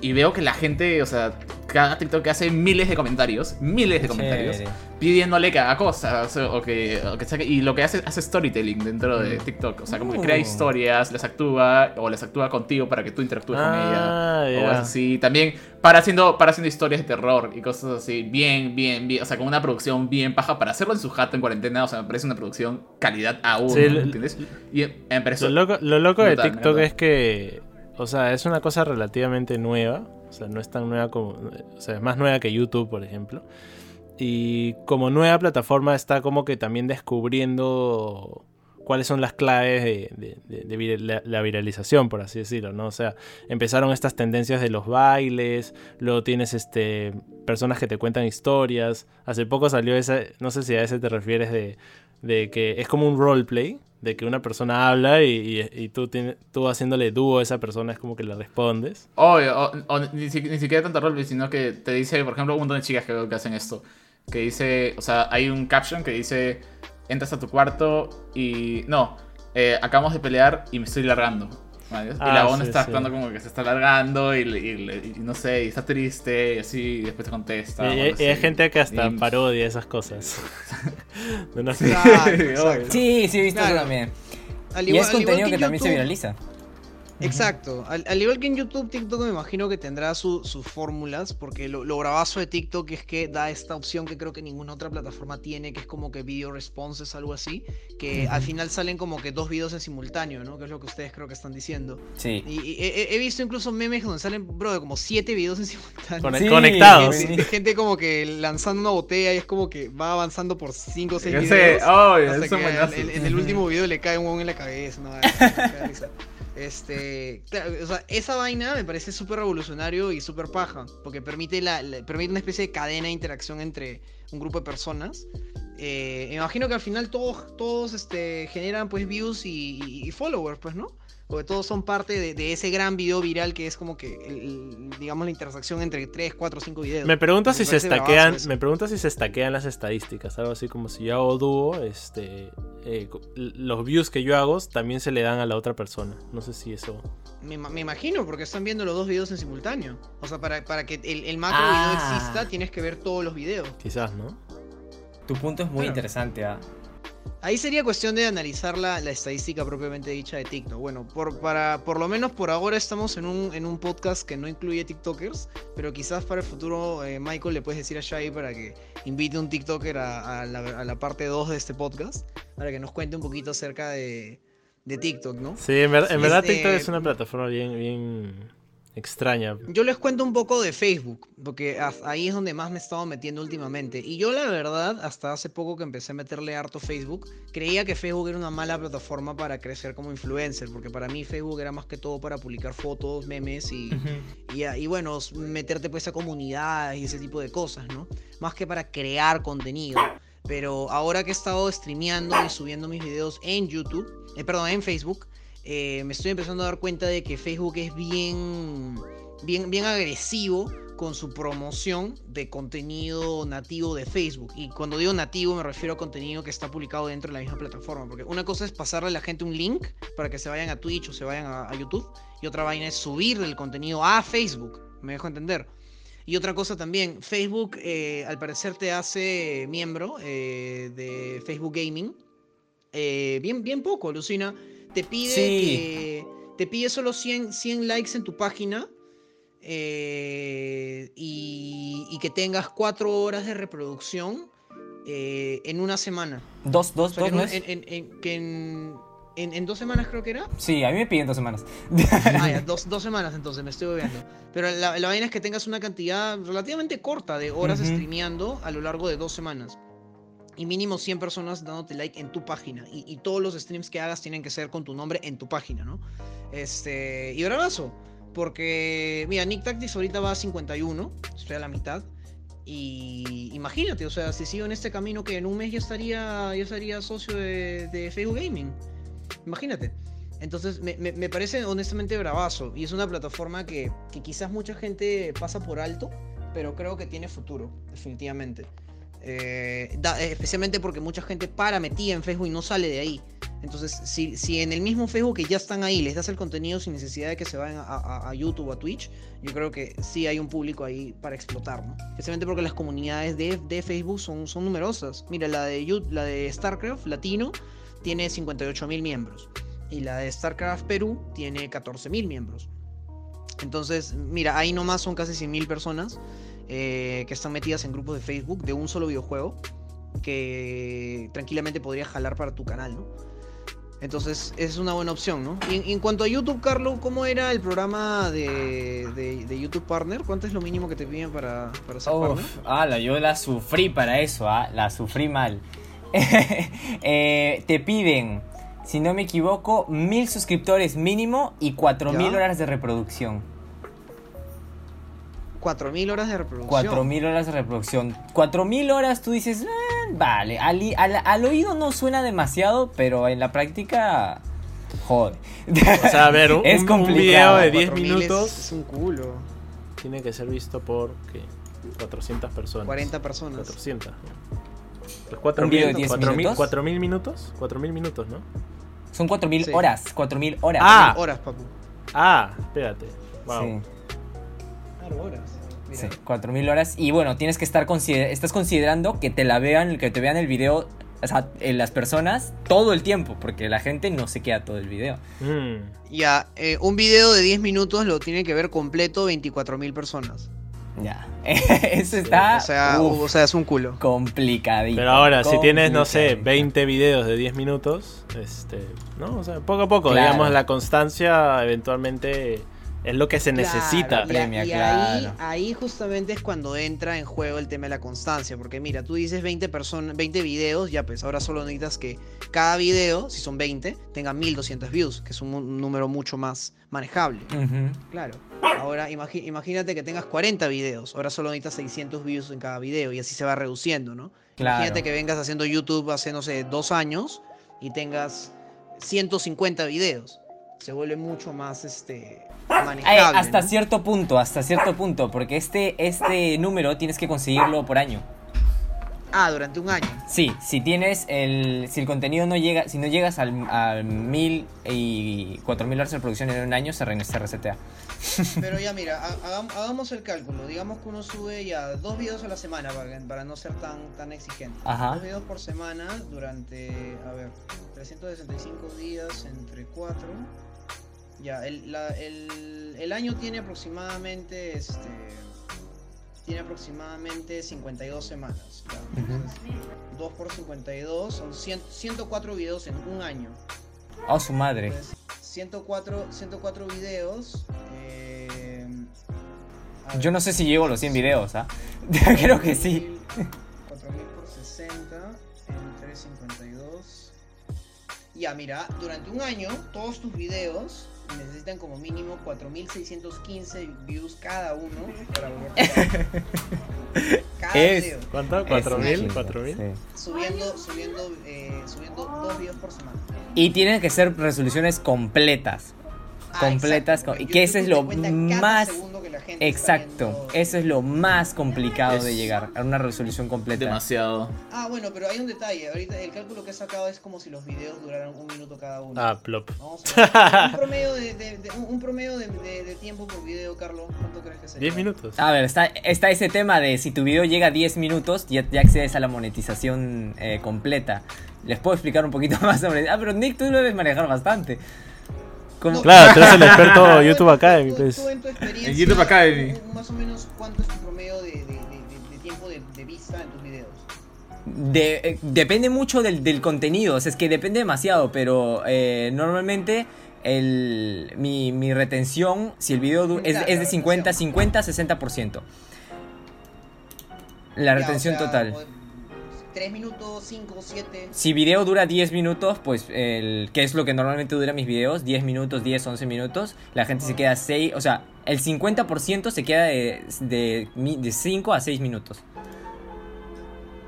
y veo que la gente, o sea, cada TikTok hace miles de comentarios, miles de comentarios, pidiéndole que haga cosas o, o que, o que saque. Y lo que hace, hace storytelling dentro de TikTok. O sea, como que crea Uh. historias, las actúa o las actúa contigo para que tú interactúes con ella. O ya. es así. También para haciendo, para haciendo historias de terror y cosas así. Bien, bien, bien. O sea, con una producción bien paja para hacerlo en su jato en cuarentena. O sea, me parece una producción calidad aún. Sí, ¿Entiendes? Y me parece. Lo loco, lo loco de Brutal, TikTok es que, o sea, es una cosa relativamente nueva. O sea, no es tan nueva como, o sea, es más nueva que YouTube, por ejemplo. Y como nueva plataforma está como que también descubriendo cuáles son las claves de, de- la, viralización, por así decirlo, ¿no? O sea, empezaron estas tendencias de los bailes, luego tienes este personas que te cuentan historias. Hace poco salió esa, no sé si a ese te refieres de que es como un roleplay, de que una persona habla y, y- y tú, tienes, tú haciéndole dúo a esa persona es como que le respondes. Obvio, o, o ni, si- ni siquiera tanto roleplay, sino que te dice, por ejemplo, un montón de chicas que, que hacen esto. Que dice, o sea, hay un caption que dice, entras a tu cuarto y... No, eh, acabamos de pelear y me estoy largando. Y Ah, la onda sí, está sí. actuando como que se está largando y, le- y le- y no sé, y está triste y así, y después te contesta. y, hay gente que hasta Y- parodia esas cosas. De una- Exacto, Obvio. exacto. Sí, sí, he visto Claro. eso también. Al Y es al igual contenido que, también se viraliza. Exacto. Al, al igual que en YouTube, TikTok me imagino que tendrá su- sus fórmulas, porque lo, lo bravazo de TikTok es que da esta opción que creo que ninguna otra plataforma tiene, que es como que video responses, algo así, que al final salen como que dos videos en simultáneo, ¿no? Que es lo que ustedes creo que están diciendo. Sí. Y, y he, he visto incluso memes donde salen, bro, de como siete videos en simultáneo. Conect- Sí, conectados. sí, gente como que lanzando una botella y es como que va avanzando por cinco o seis Yo videos. sé, obvio, Hasta que buenazos. en, en el último video le cae un huevón en la cabeza. ¿no? Este, o sea, esa vaina me parece súper revolucionario y súper paja, porque permite, la- permite una especie de cadena de interacción entre un grupo de personas. Eh, me imagino que al final todos, todos este, generan pues views y, y- y followers, pues, ¿no? Porque todos son parte de, de ese gran video viral que es como que, el- digamos, la intersección entre 3, 4, 5 videos. Me pregunto si se estaquean, me pregunto si se estaquean las estadísticas, algo así como si yo hago dúo, este, eh, los views que yo hago también se le dan a la otra persona. No sé si eso. Me, me imagino, porque están viendo los dos videos en simultáneo. O sea, para, para que el, el macro Ah. video exista, tienes que ver todos los videos. Quizás, ¿no? Tu punto es muy Claro. interesante, ¿ah? Ahí sería cuestión de analizar la, la estadística propiamente dicha de TikTok. Bueno, por, para, por lo menos por ahora estamos en un, en un podcast que no incluye TikTokers, pero quizás para el futuro, eh, Michael, le puedes decir a Shai para que invite un TikToker a, a la, a la parte 2 de este podcast, para que nos cuente un poquito acerca de, de TikTok, ¿no? Sí, en, ver- en verdad Este- TikTok es una plataforma bien, bien extraña. Yo les cuento un poco de Facebook, porque ahí es donde más me he estado metiendo últimamente. Y yo la verdad, hasta hace poco que empecé a meterle harto Facebook, creía que Facebook era una mala plataforma para crecer como influencer, porque para mí Facebook era más que todo para publicar fotos, memes y, y, y bueno, meterte pues a comunidades y ese tipo de cosas, ¿no? Más que para crear contenido. Pero ahora que he estado streameando y subiendo mis videos en YouTube, eh, perdón, en Facebook, eh, me estoy empezando a dar cuenta de que Facebook es bien, bien, bien agresivo con su promoción de contenido nativo de Facebook. Y cuando digo nativo me refiero a contenido que está publicado dentro de la misma plataforma. Porque una cosa es pasarle a la gente un link para que se vayan a Twitch o se vayan a, YouTube. Y otra vaina es subir el contenido a Facebook. Me dejo entender. Y otra cosa también, Facebook eh, al parecer te hace miembro eh, de Facebook Gaming. Bien, bien poco, Lucina. Te pide, Sí. que- te pide solo 100, 100 likes en tu página eh, y, y que tengas 4 horas de reproducción eh, en una semana. Dos, O dos, sea, que dos, que en- en- dos semanas creo que era. Sí, a mí me piden dos semanas. Ah, ya, dos, dos semanas entonces, me estoy viendo. Pero la, la vaina es que tengas una cantidad relativamente corta de horas Ujú. streameando a lo largo de dos semanas. Y mínimo 100 personas dándote like en tu página. Y, y todos los streams que hagas tienen que ser con tu nombre en tu página, ¿no? Este. Y bravazo. Porque, mira, Nick Tactics ahorita va a 51. Estoy a la mitad. Y imagínate, o sea, si sigo en este camino que en un mes ya estaría, ya estaría socio de, de Facebook Gaming. Imagínate. Entonces, me, me- me parece honestamente bravazo. Y es una plataforma que, que quizás mucha gente pasa por alto. pero creo que tiene futuro, definitivamente. Eh, eh, especialmente porque mucha gente para metida en Facebook y no sale de ahí. Entonces, si, si en el mismo Facebook que ya están ahí les das el contenido sin necesidad de que se vayan a, YouTube o a Twitch, yo creo que sí hay un público ahí para explotar, ¿no? Especialmente porque las comunidades de, de Facebook son, son numerosas. Mira, la de, Yu- la de StarCraft Latino tiene 58 mil miembros y la de StarCraft Perú tiene 14 mil miembros. Entonces, mira, ahí nomás son casi 100 mil personas eh, que están metidas en grupos de Facebook de un solo videojuego que tranquilamente podría jalar para tu canal, ¿no? Entonces es una buena opción, ¿no? Y en, cuanto a YouTube, Carlos, ¿cómo era el programa de, de- de YouTube Partner? ¿Cuánto es lo mínimo que te piden para, para ser partner? Uf, ala, yo la sufrí para eso, ah, la sufrí mal. Eh, te piden, si no me equivoco, mil suscriptores mínimo y cuatro mil horas de reproducción. 4.000 horas de reproducción. Cuatro mil horas de reproducción. Cuatro mil horas tú dices, "Ah, vale, al, al- al oído no suena demasiado, pero en la práctica, jode. O sea, a ver, un, Es un- un video complicado. de 10 4.000 es- minutos Es, un culo. tiene que ser visto por ¿qué? 400 personas. 40 personas. 400. ¿no? Pues 4 ¿Un video de minutos, 10 4.000 minutos? 4.000 minutos. 4.000 minutos, ¿no? Son cuatro mil Sí. horas, cuatro mil horas. Ah. Horas, papu. Ah, espérate. Wow. Sí. Claro, horas. Mira. Sí, 4000 horas. Y bueno, tienes que estar consider estás considerando que te la vean, que te vean el video, o sea, eh, las personas todo el tiempo, porque la gente no se queda todo el video. Mm. Ya, eh, un video de 10 minutos lo tiene que ver completo 24.000 personas. Ya. Eso está o, sea, uf, o sea, es un culo. complicadito. Pero ahora, si tienes, no sé, complicadito. 20 videos de 10 minutos, este, ¿no? O sea, poco a poco, Claro. digamos, la constancia eventualmente es lo que se necesita. Claro, y, Premia, y ahí, claro. ahí justamente es cuando entra en juego el tema de la constancia. Porque mira, tú dices 20 personas, 20 videos, ya pues ahora solo necesitas que cada video, si son 20, tenga 1200 views, que es un, un número mucho más manejable. Claro. Ahora imagínate que tengas 40 videos, ahora solo necesitas 600 views en cada video y así se va reduciendo, ¿no? Claro. Imagínate que vengas haciendo YouTube hace, no sé, dos años y tengas 150 videos. Se vuelve mucho más, este, Ay, manejable. hasta ¿no? cierto punto, hasta cierto punto, porque este, este número tienes que conseguirlo por año. Ah, durante un año. Sí, si tienes el. Si el contenido no llega. Si no llegas al, al mil y cuatro mil horas de producción en un año, se, re- se resetea. Pero ya mira, ha- hagam- hagamos el cálculo. Digamos que uno sube ya dos videos a la semana para, para no ser tan, tan exigente. Ajá. Dos videos por semana durante, a ver, 365 días entre 4. Ya, el, la- el, el año tiene aproximadamente, este, tiene aproximadamente 52 semanas. Ujú. Entonces, 2 por 52 son 100 104 videos en un año. Oh, su madre. Entonces, 104, 104 videos. eh, ver, Yo no sé si llego a los 100 videos, ¿ah? Creo que sí. 4000 por 60 entre 52. Ya, mira, durante un año todos tus videos necesitan como mínimo 4615 views cada uno para volver Cada Es- video. ¿Cuánto? Es ¿4.000? un ¿4.000? chingo, sí. Subiendo, subiendo, eh, subiendo dos videos por semana. Y tienen que ser resoluciones completas. Ah, completas, con- y que ese es lo más- segundo que gente Exacto. Eso es lo más complicado de Es llegar a una resolución completa. Demasiado. Ah, bueno, pero hay un detalle. Ahorita el cálculo que he sacado es como si los videos duraran un minuto cada uno. Ah, plop. Vamos a ver. Un promedio, de, de- de- un- un promedio de, de- de tiempo por video, Carlos. ¿Cuánto crees que sería? 10 minutos. A ver, está, está ese tema de si tu video llega a 10 minutos, ya, ya accedes a la monetización eh, completa. Les puedo explicar un poquito más sobre... Ah, pero Nick, tú lo debes manejar bastante. Claro, tú eres el experto YouTube Academy, pues. tú en tu experiencia, En YouTube Academy. un- Más o menos, ¿cuánto es tu promedio de, de- de- de- de tiempo de, de vista en tus videos? De- eh, depende mucho del, del contenido, o sea, es que depende demasiado, pero eh, normalmente el, mi, mi retención, si el video es, es de 50, retención. 50, 60%. La Ya, o retención sea, total. O- ¿Tres minutos, cinco, siete? Si video dura 10 minutos, pues el que es lo que normalmente dura mis videos, 10 minutos, 10, 11 minutos, la gente se queda 6, o sea, el 50% se queda de, de, de 5 a 6 minutos.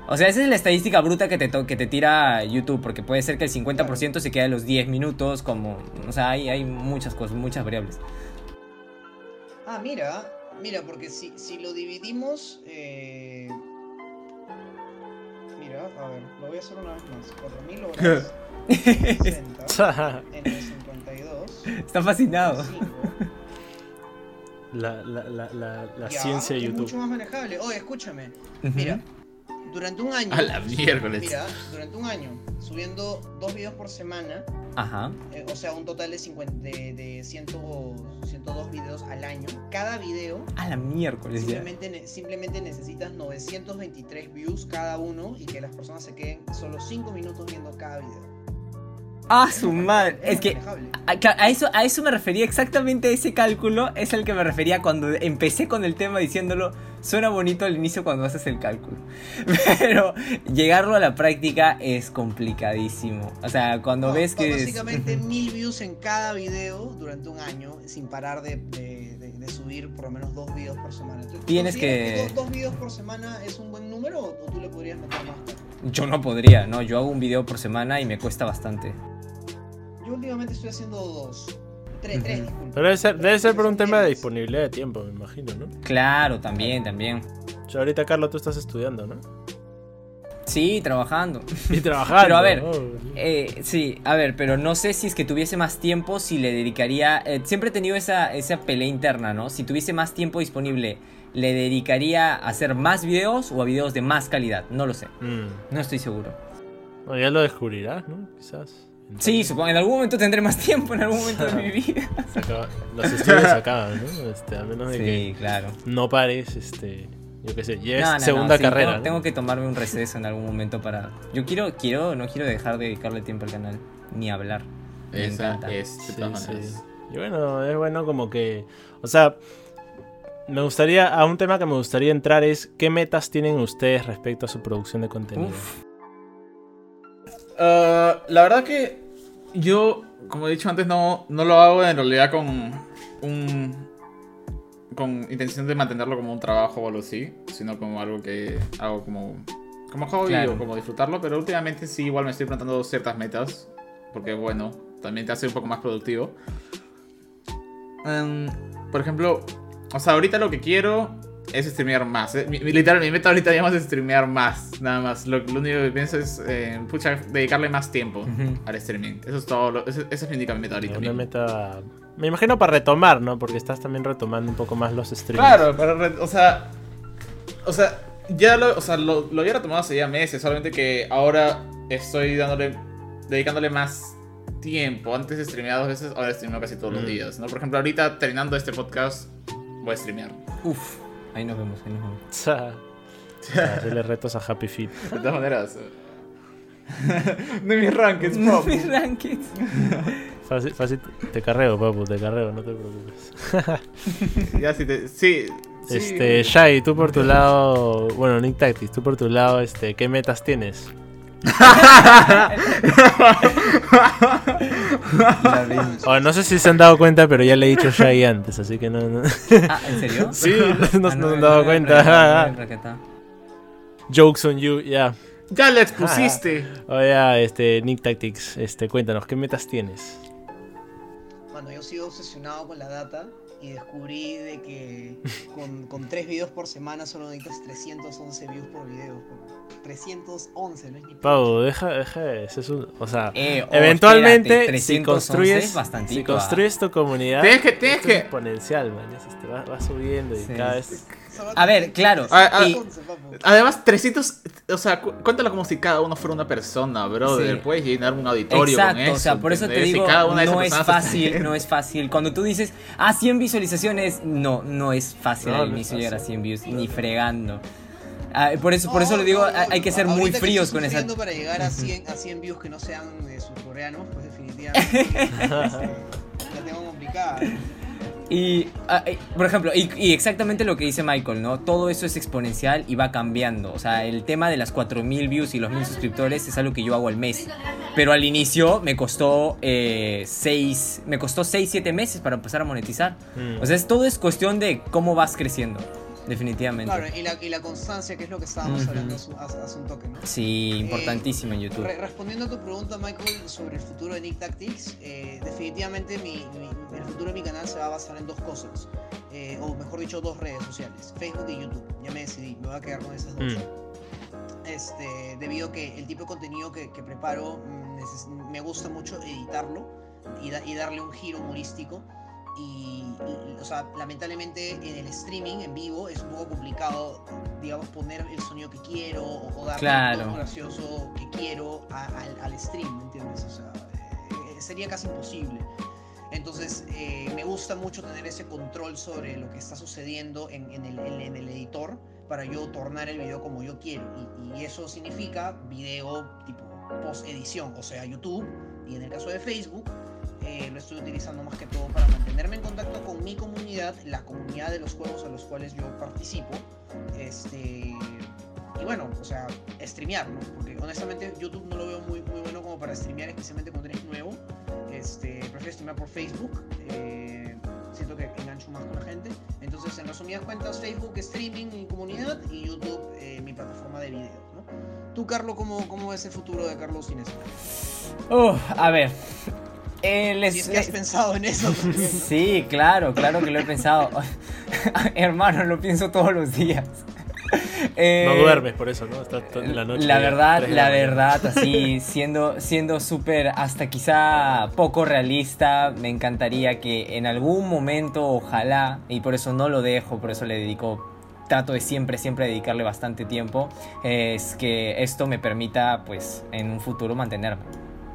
O sea, esa es la estadística bruta que te, que te tira YouTube, porque puede ser que el 50% se quede a los 10 minutos, como, o sea, hay, hay muchas cosas, muchas variables. Ah, mira, Mira, porque si, si lo dividimos. eh, A ver, lo voy a hacer una vez más. 4000 horas. 60 entre 52. Está fascinado. 5. la la, la, la, la Ya, ciencia de es YouTube. mucho más manejable. Oye, escúchame. Mira, durante un año. A la miércoles. Mira, durante un año, subiendo dos videos por semana, Ajá. eh, o sea, un total de, 50, de, de 100 102 videos al año. Cada video A la miércoles ya. simplemente, ne- simplemente necesitas 923 views cada uno y que las personas se queden solo 5 minutos viendo cada video. Ah, su madre. Es que manejable. a, a eso, a eso me refería exactamente ese cálculo. Es el que me refería cuando empecé con el tema diciéndolo. Suena bonito al inicio cuando haces el cálculo. Pero llegarlo a la práctica es complicadísimo. O sea, cuando No, ves ba- que. es- Básicamente mil views en cada video durante un año sin parar de, de- de- de subir por lo menos dos videos por semana. ¿Tú- tú Tienes que- dos, dos videos por semana es un buen número o, o tú le podrías meter más? Yo no podría, ¿no? Yo hago un video por semana y me cuesta bastante. Yo últimamente estoy haciendo dos. Tres, tres, Ujú. disculpa. Pero debe ser, debe ser por un tema de disponibilidad de tiempo, me imagino, ¿no? Claro, también, también. O sea, ahorita, Carlos, tú estás estudiando, ¿no? Sí, trabajando. Y trabajando. Pero a ver, oh, Eh, sí, a ver, pero no sé si es que tuviese más tiempo, si le dedicaría... eh, siempre he tenido esa, esa pelea interna, ¿no? Si tuviese más tiempo disponible, ¿le dedicaría a hacer más videos o a videos de más calidad? No lo sé, mm. no estoy seguro. Bueno, ya lo descubrirás, ¿no? Quizás. Sí, supongo, en algún momento tendré más tiempo, en algún momento de mi vida. Se acaba- Los estudios se acaban, ¿no? Este, a menos de Sí, que claro. no pares, este, yo qué sé, ya es No, no, no, segunda sí, carrera. Tengo, ¿no? tengo que tomarme un receso en algún momento para... Yo quiero, quiero, no quiero dejar de dedicarle tiempo al canal, ni hablar. Me Esa encanta. es, de Sí, todas sí. maneras. Y bueno, es bueno como que, o sea, me gustaría, a un tema que me gustaría entrar es, ¿qué metas tienen ustedes respecto a su producción de contenido? Uf, Ah, la verdad que yo, como he dicho antes, no, no lo hago en realidad con un con intención de mantenerlo como un trabajo o algo así, sino como algo que hago como como hobby Claro. o como disfrutarlo, pero últimamente sí igual me estoy plantando ciertas metas, porque bueno, también te hace un poco más productivo. Em, por ejemplo, o sea, ahorita lo que quiero es streamear más. eh. Mi, literal, mi meta ahorita ya más es streamear más, nada más. Lo, lo único que pienso es, eh, pucha, dedicarle más tiempo Ujú. al streaming. Eso es todo, lo- ese- esa es mi meta ahorita. Una meta, me imagino para retomar, ¿no? Porque estás también retomando un poco más los streams. Claro, pero, o sea, o sea, ya lo, o sea, lo, lo había retomado hace ya meses, solamente que ahora estoy dándole, dedicándole más tiempo. Antes streameaba dos veces, ahora streameo casi todos los Mm. días, ¿no? Por ejemplo, ahorita terminando este podcast, voy a streamear. uf, ahí nos vemos, ahí nos vemos. Hacerle retos a Happy Feet. De todas maneras. no mis rankings, No, papu. mis rankings. Fácil, fácil, te carreo, papu, te carreo, no te preocupes. ya si te, sí. sí. Este, Shai, tú por tu lado, bueno, Nick Tactics, tú por tu lado, este, ¿qué metas tienes? La. Oh, no sé si se han dado cuenta, pero ya le he dicho Shai antes, así que no, no. Ah, ¿en serio? Sí, no, Ah, no se han dado cuenta. Jokes on you, ya. Ya le expusiste. Oye, este, Nick Tactics, este, cuéntanos, ¿qué metas tienes? Bueno, yo sigo obsesionado con la data y descubrí de que con, con tres videos por semana solo necesitas 311 views por video. 311, no es ni Pau, deja, deja eso es un, o sea, Eh, oh, eventualmente espérate, si 311 construyes, si ah. construyes tu comunidad, Tienes que- tienes que- es exponencial, man, va, va subiendo y Sí. cada vez A ver, claro, Ah, ah, y- 311, papu. Además, 300, o sea, cu- cuéntalo como si cada uno fuera una persona, brother. Sí. Puedes llenar un auditorio Exacto, con eso. o sea, por eso te ¿entendés? Y digo, cada una no es fácil, no es fácil. Cuando tú dices, ah, 100 visualizaciones, no, no es fácil No, al no inicio llegar a fácil. 100 views, ni fregando. Ah, por eso, por eso No, le digo, no, no, hay que no, ser muy fríos estoy con esa... para llegar a 100, a 100 views que no sean eh, surcoreanos, pues definitivamente la tengo complicada. Y, ah, eh, por ejemplo, y, y exactamente lo que dice Michael, ¿no? Todo eso es exponencial y va cambiando. O sea, el tema de las 4000 views y los 1000 suscriptores es algo que yo hago al mes. Pero al inicio me costó 6 me costó 6 7 meses para empezar a monetizar. Mm. O sea, es, todo es cuestión de cómo vas creciendo, definitivamente. Claro, y la, y la constancia, que es lo que estábamos Ujú. hablando hace, hace un toque, ¿no? Sí, importantísimo en YouTube. Re- respondiendo a tu pregunta, Michael, sobre el futuro de Nick Tactics, eh, definitivamente mi, mi- el futuro de mi canal se va a basar en dos cosas. eh, o mejor dicho, dos redes sociales, Facebook y YouTube. Ya me decidí, me voy a quedar con esas dos. Mm. Este, debido a que el tipo de contenido que, que preparo mm, me gusta mucho editarlo y, da- y darle un giro humorístico. Y, y- o sea, lamentablemente en el streaming, en vivo, es un poco complicado, digamos, poner el sonido que quiero o, o darle Claro. el tono gracioso que quiero a- al, al stream, ¿me entiendes? O sea, eh, sería casi imposible. Entonces, eh, me gusta mucho tener ese control sobre lo que está sucediendo en, en el, en- en el editor para yo tornar el video como yo quiero. Y, y eso significa video tipo post edición, o sea, YouTube. Y en el caso de Facebook, eh, lo estoy utilizando más que todo para mantenerme en contacto con mi comunidad, la comunidad de los juegos a los cuales yo participo. Este, y bueno, o sea, streamear, ¿no? Porque honestamente YouTube no lo veo muy, muy bueno como para streamear, especialmente cuando eres nuevo. Este, prefiero streamear por Facebook. eh, siento que engancho más con la gente. Entonces, en resumidas cuentas, Facebook, streaming, mi comunidad y YouTube, eh, mi plataforma de videos, ¿no? Tú, Carlos, ¿cómo, cómo es el futuro de Carlos Inés? Uf, a ver. Eh, les- Si es que has les- pensado en eso. Sí, claro, claro que lo he pensado. Hermano, lo pienso todos los días. Eh, No duermes por eso, ¿no? Estás la noche. La ya, verdad, la verdad, así, siendo siendo súper, hasta quizá poco realista, me encantaría que en algún momento, ojalá, y por eso no lo dejo, por eso le dedico, trato de siempre, siempre dedicarle bastante tiempo, es que esto me permita, pues, en un futuro mantenerme.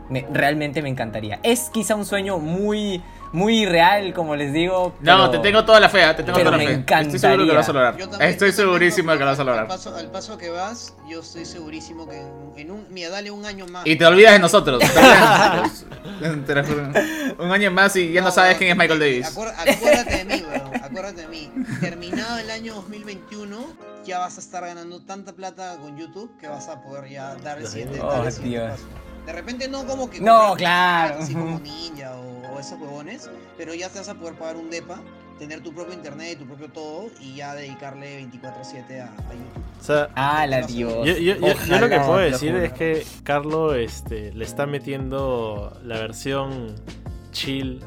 Me- realmente me encantaría. Es quizá un sueño muy, muy real, como les digo. No, pero- te tengo toda la fe, ¿eh? te tengo pero toda la me fe. Estoy seguro que lo vas a lograr. Yo también- Estoy segurísimo de que lo vas a Al lograr. paso, al paso que vas, yo estoy segurísimo que en, un. Mira, dale un año más. Y te olvidas de nosotros. Te olvidas de nosotros. Un año más y ya no sabes quién es Michael Davis. Acuérdate de mí, weón. Acuérdate de mí. Terminado el año 2021, ya vas a estar ganando tanta plata con YouTube que vas a poder ya dar el siguiente, Oh, dar el siguiente Dios. paso. De repente no como que. No, claro. Así como Ninja o, o esos huevones, pero ya te vas a poder pagar un DEPA, tener tu propio internet y tu propio todo y ya dedicarle 24-7 a, a YouTube. O sea, Ah, la Dios. yo, yo- yo- yo Ojalá, lo que puedo decir es que Carlo este, le está metiendo la versión chill.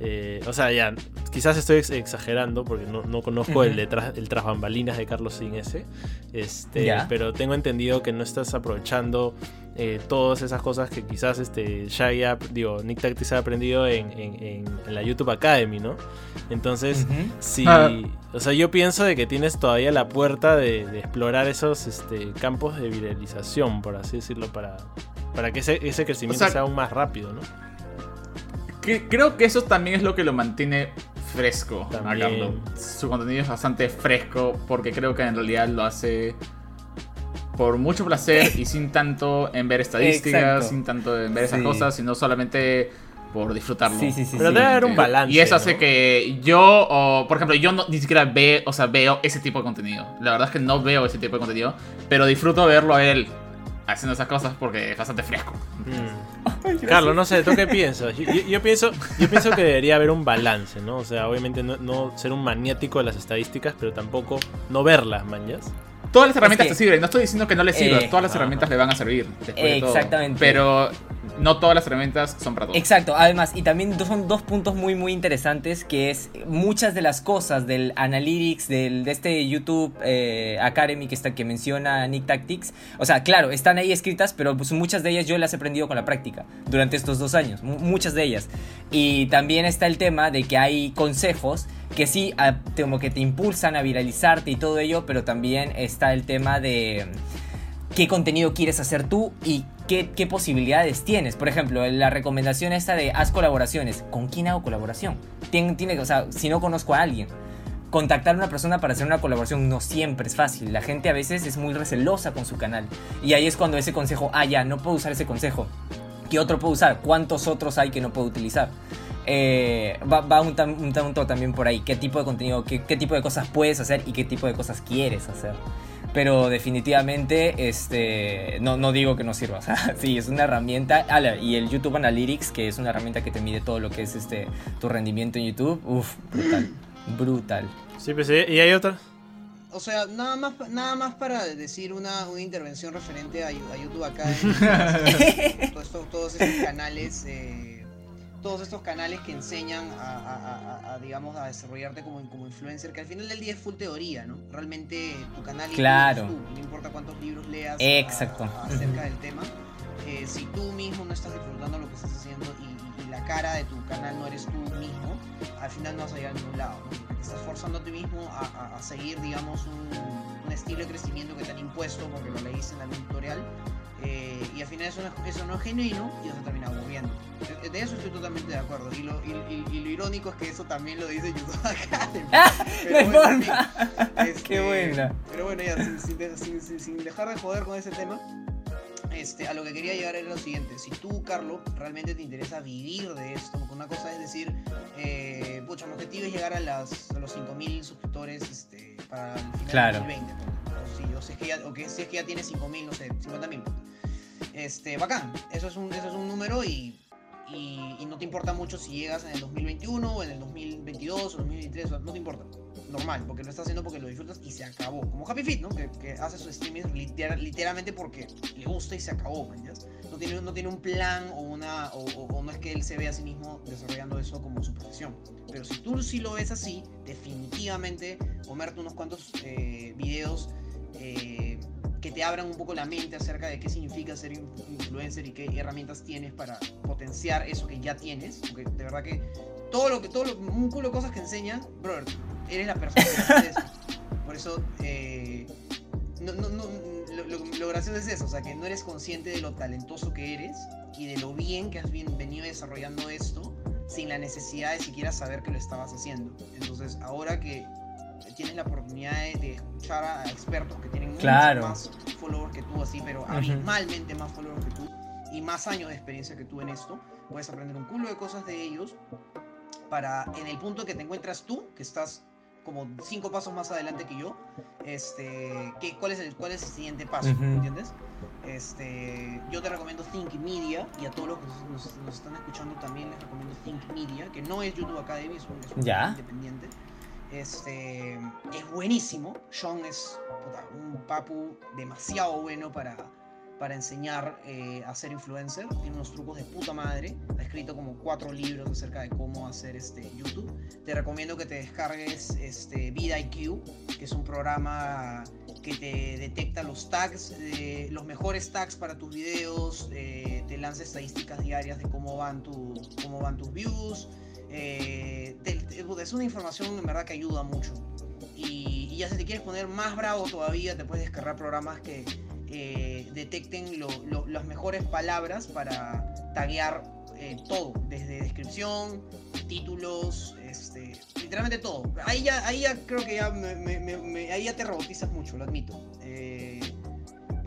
eh, o sea, ya, quizás estoy ex- exagerando porque no, no conozco el, Ujú. detrás, el tras bambalinas de Carlos sin ese. Este, pero tengo entendido que no estás aprovechando eh, todas esas cosas que quizás este, ha- digo, Nick Tactics ha aprendido en, en- en- en la YouTube Academy, ¿no? Entonces, Ujú. Sí, Ah. o sea, yo pienso de que tienes todavía la puerta de, de explorar esos este, campos de viralización, por así decirlo, para, para que ese, ese crecimiento O sea- sea aún más rápido, ¿no? Que- creo que eso también es lo que lo mantiene fresco a. Carlos. Su contenido es bastante fresco porque creo que en realidad lo hace por mucho placer y sin tanto en ver estadísticas, Exacto. sin tanto en ver esas Sí. cosas, sino solamente por disfrutarlo. Sí, sí, sí. Pero sí. debe haber un balance. Y eso hace ¿no? que yo, o, por ejemplo, yo no, ni siquiera veo, o sea, veo ese tipo de contenido. La verdad es que no veo ese tipo de contenido, pero disfruto verlo a él haciendo esas cosas porque es bastante fresco. Mm. Carlos, no sé, ¿tú qué piensas? Yo, yo- yo pienso, yo pienso que debería haber un balance, ¿no? O sea, obviamente no, no ser un maniático de las estadísticas, pero tampoco no verlas, manjas. Todas las herramientas que- te sirven, no estoy diciendo que no le sirvan, Eh, todas las ajá. herramientas le van a servir. después de todo. Exactamente. Pero no todas las herramientas son para todos. Exacto, además, y también son dos puntos muy muy interesantes, que es muchas de las cosas del Analytics, del, de este YouTube eh, Academy que, está, que menciona Nick Tactics, o sea, claro, están ahí escritas, pero pues muchas de ellas yo las he aprendido con la práctica durante estos dos años, mu- muchas de ellas. Y también está el tema de que hay consejos que sí, a- como que te impulsan a viralizarte y todo ello, pero también está el tema de qué contenido quieres hacer tú y qué, qué posibilidades tienes. Por ejemplo, la recomendación esta de haz colaboraciones. ¿Con quién hago colaboración? Tiene, tiene, o sea, si no conozco a alguien. Contactar a una persona para hacer una colaboración no siempre es fácil. La gente a veces es muy recelosa con su canal. Y ahí es cuando ese consejo, ah, ya, no puedo usar ese consejo. ¿Qué otro puedo usar? ¿Cuántos otros hay que no puedo utilizar? Eh, va va un, un tanto también por ahí. ¿Qué tipo de contenido, qué, qué tipo de cosas puedes hacer y qué tipo de cosas quieres hacer? Pero definitivamente, este, no, no digo que no sirva. O sea, sí, es una herramienta. Ah, y el YouTube Analytics, que es una herramienta que te mide todo lo que es este, tu rendimiento en YouTube. Uf, brutal. Brutal. Sí, pues sí, y hay otra. O sea, nada más, nada más para decir una, una intervención referente a, a YouTube acá. todos, estos- todos estos canales, eh, todos estos canales que enseñan a, a- a- a, digamos, a desarrollarte como, como influencer, que al final del día es full teoría, ¿no? Realmente tu canal Claro. tú, no importa cuántos libros leas Exacto. acerca del tema, eh, si tú mismo no estás disfrutando lo que estás haciendo y, y- y la cara de tu canal no eres tú mismo, al final no vas a llegar a ningún lado, ¿no? Te estás forzando a ti mismo a seguir, digamos, un, un estilo de crecimiento que te han impuesto porque lo leíste en algún tutorial eh, y al final eso no, es- eso no es genuino y vas a terminar aburriendo. De, de eso estoy totalmente de acuerdo. Y lo, y, y- y lo irónico es que eso también lo dice YouTube Academy. No hay bueno, en forma. fin, este, Qué buena. Pero bueno, ya, sin, sin de- sin- sin- dejar de joder con ese tema, este, a lo que quería llegar era lo siguiente. Si tú, Carlos, realmente te interesa vivir de esto, porque una cosa es decir, eh, pucha, mi objetivo es llegar a, las, a los 5.000 suscriptores este, para el final Claro. del 2020. O, si, es que ya, o que si es que ya tienes 5.000, no sé, 50.000. Este, bacán. Eso es un, eso es un número y, y, y no te importa mucho si llegas en el 2021 o en el 2022 o 2023, o sea, no te importa. Normal, porque lo estás haciendo porque lo disfrutas y se acabó. Como Happy Feet, ¿no? Que, que hace su streaming literal- literalmente porque le gusta y se acabó, ¿ya? No tiene, no tiene un plan o, una, o, o- o no es que él se vea a sí mismo desarrollando eso como su profesión. Pero si tú sí lo ves así, definitivamente comerte unos cuantos eh, videos eh, que te abran un poco la mente acerca de qué significa ser in- influencer y qué herramientas tienes para potenciar eso que ya tienes. Porque de verdad que todo lo que, todo lo, un culo de cosas que enseñan, brother, eres la persona. Por eso, eh, no, no, no, lo gracioso es eso, o sea, que no eres consciente de lo talentoso que eres y de lo bien que has bien- venido desarrollando esto sin la necesidad de siquiera saber que lo estabas haciendo. Entonces, ahora que tienes la oportunidad de, de escuchar a, a expertos que tienen Claro. más followers que tú, así, pero abismalmente más followers que tú y más años de experiencia que tú en esto, puedes aprender un culo de cosas de ellos para en el punto que te encuentras tú, que estás como cinco pasos más adelante que yo, este, que, ¿cuál, es el, ¿cuál es el siguiente paso? Ujú. ¿Entiendes? Este, yo te recomiendo Think Media y a todos los que nos, nos- están escuchando también les recomiendo Think Media, que no es YouTube Academy, es un, es un Ya. independiente. Este, es buenísimo. Sean es puta, un papu demasiado bueno para, para enseñar eh, a ser influencer. Tiene unos trucos de puta madre. Ha escrito como cuatro libros acerca de cómo hacer este YouTube. Te recomiendo que te descargues este VidIQ, que es un programa que te detecta los tags, eh, los mejores tags para tus videos, eh, te lanza estadísticas diarias de cómo van, tu, cómo van tus views. Eh, te- te- es una información en verdad que ayuda mucho. Y, ya si te quieres poner más bravo todavía, te puedes descargar programas que eh, detecten las mejores palabras para taguear eh, todo, desde descripción, títulos, este, literalmente todo. Ahí ya, ahí ya creo que ya ahí ya te robotizas mucho, lo admito. Eh,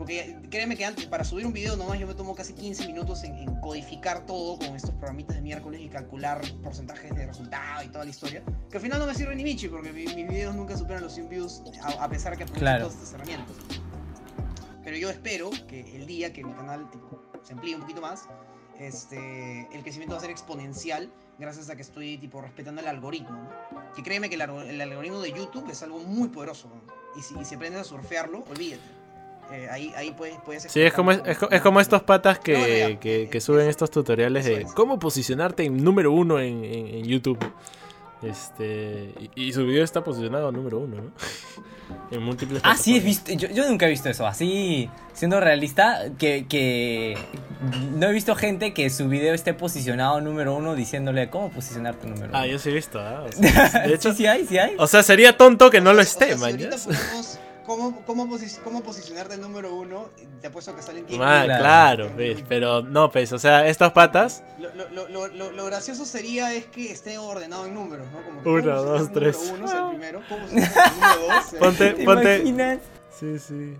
porque créeme que antes, para subir un video nomás yo me tomo casi 15 minutos en, en codificar todo con estos programitas de miércoles y calcular porcentajes de resultado y toda la historia. Que al final no me sirve ni Michi porque mi- mis videos nunca superan los 100 views a, a pesar que aprovecho Claro. todas estas herramientas. Pero yo espero que el día que mi canal tipo, se amplíe un poquito más, este, el crecimiento va a ser exponencial gracias a que estoy tipo respetando el algoritmo. ¿no? Que créeme que el, el algoritmo de YouTube es algo muy poderoso. ¿no? Y si, y si aprendes a surfearlo, olvídate. Eh, ahí, ahí puedes, puedes Sí, es como, es, es co- es como estos patas que, No, no, ya. que, que suben estos tutoriales de es. cómo posicionarte en número uno en, en- en YouTube. Este, y, y su video está posicionado número uno, ¿no? en múltiples Ah, sí, he visto. Yo, yo nunca he visto eso. Así, siendo realista, que, que no he visto gente que su video esté posicionado número uno diciéndole cómo posicionarte número uno. Ah, yo sí he visto, ¿ah? O sea, de hecho, sí, sí hay, sí hay. o sea, sería tonto que no lo O sea, esté, si ¿ya? ponemos cómo, cómo, posi- cómo posicionarte el número uno, te apuesto que salen 10 Ah, Claro. ves, pero no, pues, o sea, estos patas, Lo, lo, lo, lo, gracioso sería es que esté ordenado en números, ¿no? Como que Uno, ¿cómo dos, tres. Número uno es el primero, ¿cómo el número dos? Ponte- ¿Te ponte- imaginas? Sí, sí.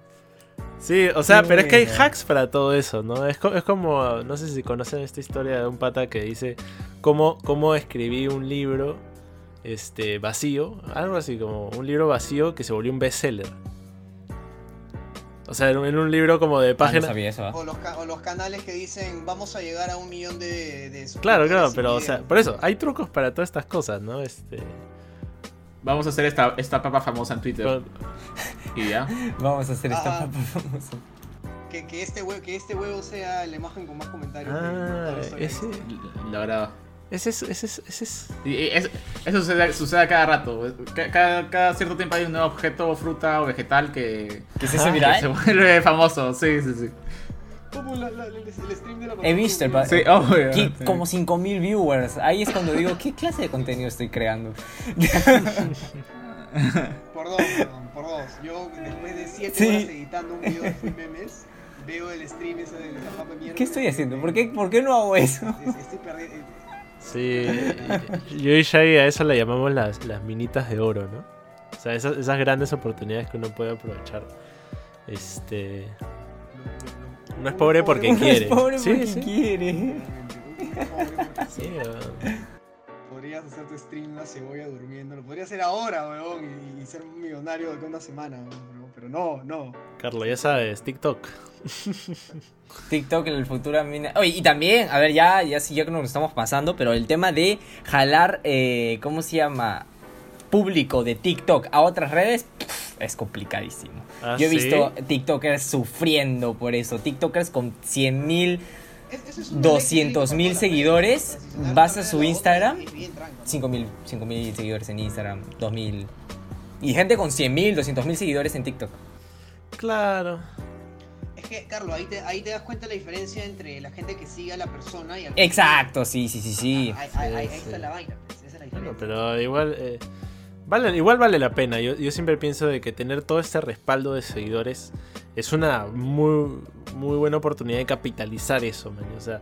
Sí, o sea, Qué pero es que hay hacks para todo eso, ¿no? Es, co- es como, no sé si conocen esta historia de un pata que dice cómo, cómo escribí un libro este, vacío, algo así como un libro vacío que se volvió un bestseller. O sea, en un, libro como de Ah, no páginas... sabía eso. ¿ah? O los, ca- o los canales que dicen vamos a llegar a un millón de, de Claro, claro, pero o sea, videos". por eso, hay trucos para todas estas cosas, ¿no? Este... Vamos a hacer esta, esta papa famosa en Twitter. Y ya. Vamos a hacer esta Ah. papa famosa. que, que, este huevo, que este huevo sea la imagen con más comentarios. Ah, historia. ese... La verdad. Ese es, ese es, ese es... Es- eso sucede, sucede a cada rato. Ca- Cada, cada cierto tiempo hay un nuevo objeto, fruta o vegetal que, ¿Qué es eso, Ah, que viral? se vuelve famoso. Sí, sí, sí. Como la- la- el, el stream de la He visto el Sí, obvio. Qui- Sí. Como 5000 viewers. Ahí es cuando digo, ¿qué clase de contenido estoy creando? Por dos, perdón, por dos. Yo después de 7 Sí. horas editando un video de memes, veo el stream ese de la papa mierda. ¿Qué estoy haciendo? ¿Por qué, ¿Por qué no hago eso? Es- Estoy perdiendo. Sí, yo y Shaggy a eso le llamamos las, las minitas de oro, ¿no? O sea, esas, esas grandes oportunidades que uno puede aprovechar. Este. Uno es pobre porque Uno quiere. es pobre Sí, porque sí. quiere. Sí, o- Podrías hacer tu stream una cebolla durmiendo. Lo podrías hacer ahora, weón, y, y ser un millonario de una semana, weón, pero no, no. Carlos, ya sabes, TikTok. TikTok en el futuro mina. Oye, y también, a ver, ya, ya sí, ya que nos estamos pasando, pero el tema de jalar, eh, ¿cómo se llama? Público de TikTok a otras redes pff, es complicadísimo. Ah, Yo he ¿sí? visto TikTokers sufriendo por eso. TikTokers con 100 mil, Es- esa es una 200 ley mil seguidores, vas a su Instagram, y bien tranca, ¿no? 5 mil, 5 mil seguidores en Instagram, 2 mil. Y gente con 100 mil, 200 mil seguidores en TikTok. Claro. Es que, Carlos, ahí te, ahí te das cuenta la diferencia entre la gente que sigue a la persona y al Exacto, sí, sí, sí, sí. Ahí, ahí- ahí Sí, está la vaina, pues, esa es la Bueno, diferencia. pero igual. eh, vale, igual vale la pena. Yo, yo siempre pienso de que tener todo este respaldo de seguidores es una muy, muy buena oportunidad de capitalizar eso, man. O sea,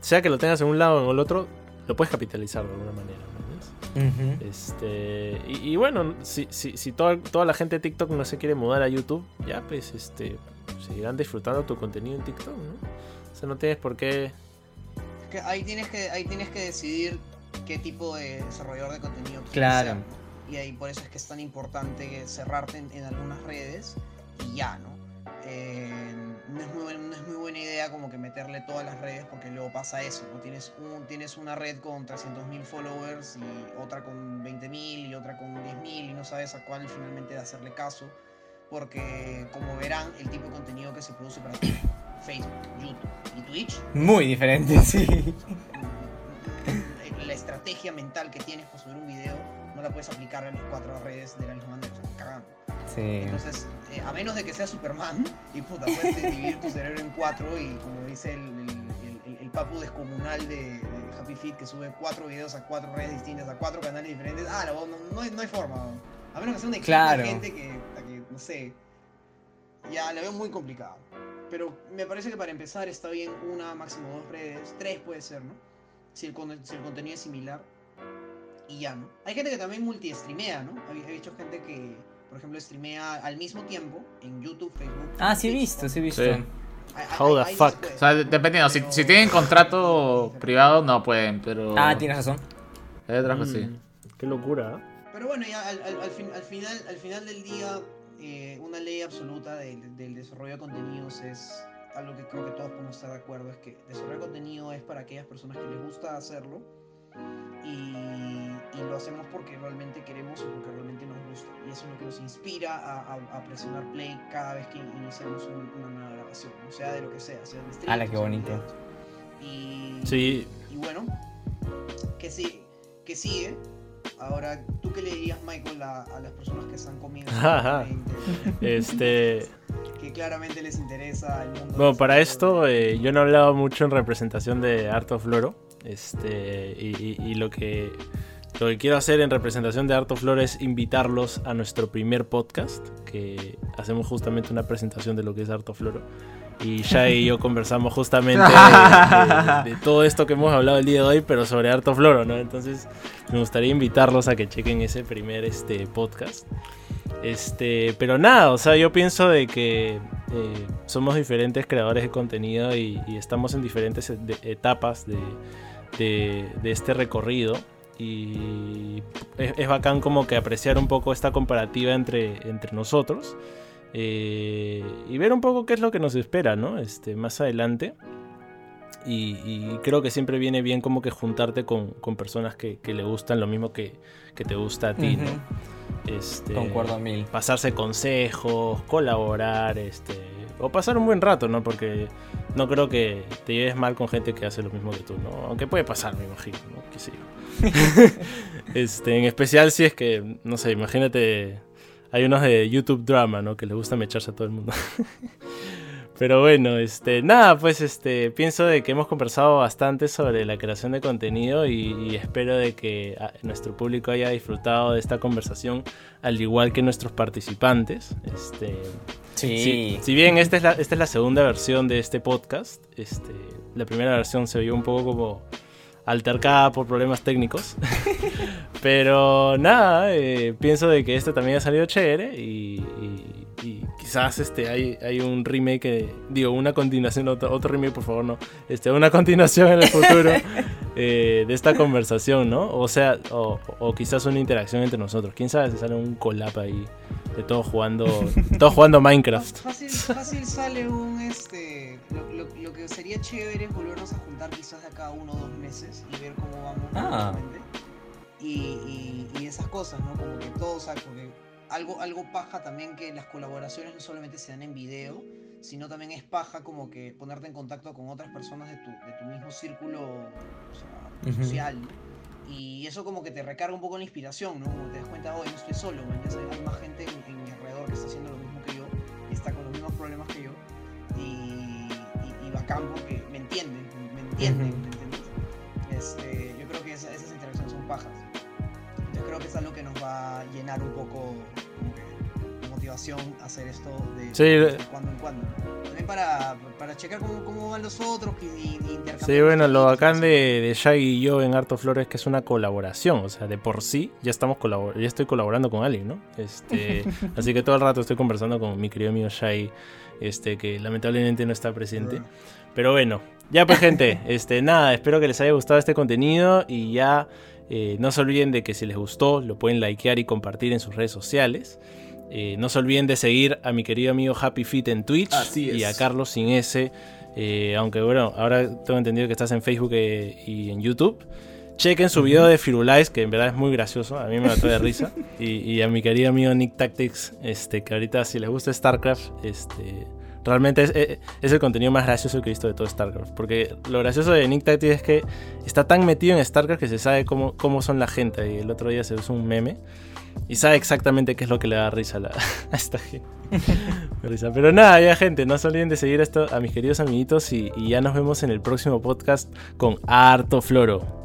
sea que lo tengas en un lado o en el otro, lo puedes capitalizar de alguna manera, man. Ujú. Este, y, y bueno, si, si, si toda, toda la gente de TikTok no se quiere mudar a YouTube, ya pues este, seguirán disfrutando tu contenido en TikTok, ¿no? O sea, no tienes por qué... Es que ahí tienes que, ahí tienes que decidir qué tipo de desarrollador de contenido quieres Claro. Y ahí por eso es que es tan importante cerrarte en, en algunas redes y ya, ¿no? Eh, no, es muy, buen- no es muy buena idea como que meterle todas las redes porque luego pasa eso, ¿no? Tienes, un, tienes una red con 300.000 followers y otra con 20.000 y otra con 10.000 y no sabes a cuál finalmente de hacerle caso porque como verán el tipo de contenido que se produce para ti, Facebook, YouTube y Twitch Muy diferente, sí. la estrategia mental que tienes para subir un video no la puedes aplicar en las cuatro redes de la misma manera, cagando. Sí. Entonces, eh, a menos de que seas Superman, y puta, puedes dividir tu cerebro en cuatro y como dice el, el, el- el- papu descomunal de, de Happy Feet que sube cuatro videos a cuatro redes distintas, a cuatro canales diferentes, ah, no, no, no hay, no hay forma. A menos que sea un equipo Claro. de gente que, que, no sé, ya la veo muy complicado. Pero me parece que para empezar está bien una, máximo dos redes, tres puede ser, ¿no? Si el, si el contenido es similar. Y ya, ¿no? Hay gente que también multi-streamea, ¿no? He visto gente que, por ejemplo, streamea al mismo tiempo en YouTube, Facebook. Ah, sí he visto, sí he visto. Sí. How the fuck? O sea, de- dependiendo, si, si tienen contrato privado no pueden, pero... Ah, tienes razón. Hay otras cosas sí. Mm, Qué locura, ¿eh? Pero bueno, ya al, al- al fin- al final, al final del día, eh, una ley absoluta del, del desarrollo de contenidos es algo que creo que todos podemos estar de acuerdo, es que desarrollar contenido es para aquellas personas que les gusta hacerlo y, y lo hacemos porque realmente queremos o porque realmente nos gusta. Y eso es lo que nos inspira a, a- a presionar play cada vez que iniciamos un- una nueva grabación, o sea de lo que sea, sea de stream, Ala, qué bonito. Y, Sí, y bueno, que sí, que sigue. Ahora, ¿tú qué le dirías, Michael, a, a las personas que están comiendo? Este... que claramente les interesa el mundo. Bueno, para esto eh, yo no he hablado mucho en representación de Art of Floro. Este, y, lo que lo que quiero hacer en representación de Art of Floro es invitarlos a nuestro primer podcast, que hacemos justamente una presentación de lo que es Art of Floro. Y Shai y yo conversamos justamente de, de- de todo esto que hemos hablado el día de hoy, pero sobre Art of Floro, ¿no? Entonces me gustaría invitarlos a que chequen ese primer este, podcast. Este, pero nada, o sea, yo pienso de que eh, somos diferentes creadores de contenido y, estamos en diferentes e- etapas de, de- de este recorrido. Y es, es bacán como que apreciar un poco esta comparativa entre, entre nosotros eh, y ver un poco qué es lo que nos espera, ¿no? Este, más adelante. Y, y creo que siempre viene bien como que juntarte con, con personas que, que le gustan lo mismo que, que te gusta a ti, ¿no? Este, Concuerdo a mil. pasarse consejos, colaborar, este, o pasar un buen rato, ¿no? Porque no creo que te lleves mal con gente que hace lo mismo que tú, ¿no? Aunque puede pasar, me imagino, ¿no? ¿Qué sé yo? este, en especial si es que, no sé, imagínate, hay unos de YouTube Drama, ¿no? Que les gusta mecharse a todo el mundo. Pero bueno, este, nada, pues este, pienso de que hemos conversado bastante sobre la creación de contenido y, espero de que ah, nuestro público haya disfrutado de esta conversación, al igual que nuestros participantes. Este, Sí. Si, bien esta es, la, esta segunda versión de este podcast, este, la primera versión se vio un poco como altercada por problemas técnicos. Pero nada, eh, pienso de que este también ha salido chévere y, quizás este, hay, hay un remake, digo, una continuación, otro, otro, remake por favor, no, este, una continuación en el futuro eh, de esta conversación, ¿no? O sea, o, o, quizás una interacción entre nosotros. ¿Quién sabe si sale un collab ahí de todos jugando, todos jugando Minecraft? Fácil, fácil sale un, este, lo, lo, que sería chévere es volvernos a juntar quizás de acá uno o dos meses y ver cómo vamos. Ah. Y, y, y, esas cosas, ¿no? Como que todos, porque algo, algo paja también que las colaboraciones no solamente se dan en video, sino también es paja como que ponerte en contacto con otras personas de tu, de tu mismo círculo o sea, social. Y eso como que te recarga un poco la inspiración, ¿no? Como te das cuenta, hoy no estoy solo, hay más gente en, en, mi alrededor que está haciendo lo mismo que yo, está con los mismos problemas que yo, y, y, y bacán porque me entienden, me entienden, ¿me entiendes? Este, yo creo que esa, esas interacciones son pajas. Creo que es algo que nos va a llenar un poco de motivación hacer esto de, sí, de cuando en cuando. También para, para checar cómo, cómo, van los otros y, y intercambiar. Sí, bueno, lo bacán de, de Shaggy y yo en Harto Flores es que es una colaboración. O sea, de por sí ya estamos ya estoy colaborando con alguien, ¿no? Este, así que todo el rato estoy conversando con mi querido amigo Shaggy, este, que lamentablemente no está presente. Pero bueno, ya pues gente, este, nada, espero que les haya gustado este contenido y ya eh, no se olviden de que si les gustó lo pueden likear y compartir en sus redes sociales. Eh, no se olviden de seguir a mi querido amigo Happy Fit en Twitch y a Carlos sin S. Eh, aunque bueno, ahora tengo entendido que estás en Facebook y en YouTube. Chequen su video de Firulais, que en verdad es muy gracioso, a mí me mató de risa. Y, y, a mi querido amigo Nick Tactics, este, que ahorita si les gusta StarCraft, este, realmente es, es, el contenido más gracioso que he visto de todo StarCraft. Porque lo gracioso de Nick Tactics es que está tan metido en StarCraft que se sabe cómo, cómo son la gente. Y el otro día se usó un meme y sabe exactamente qué es lo que le da risa a, la, a esta gente. Pero nada, ya gente, no se olviden de seguir esto a mis queridos amiguitos y, y ya nos vemos en el próximo podcast con Harto Floro.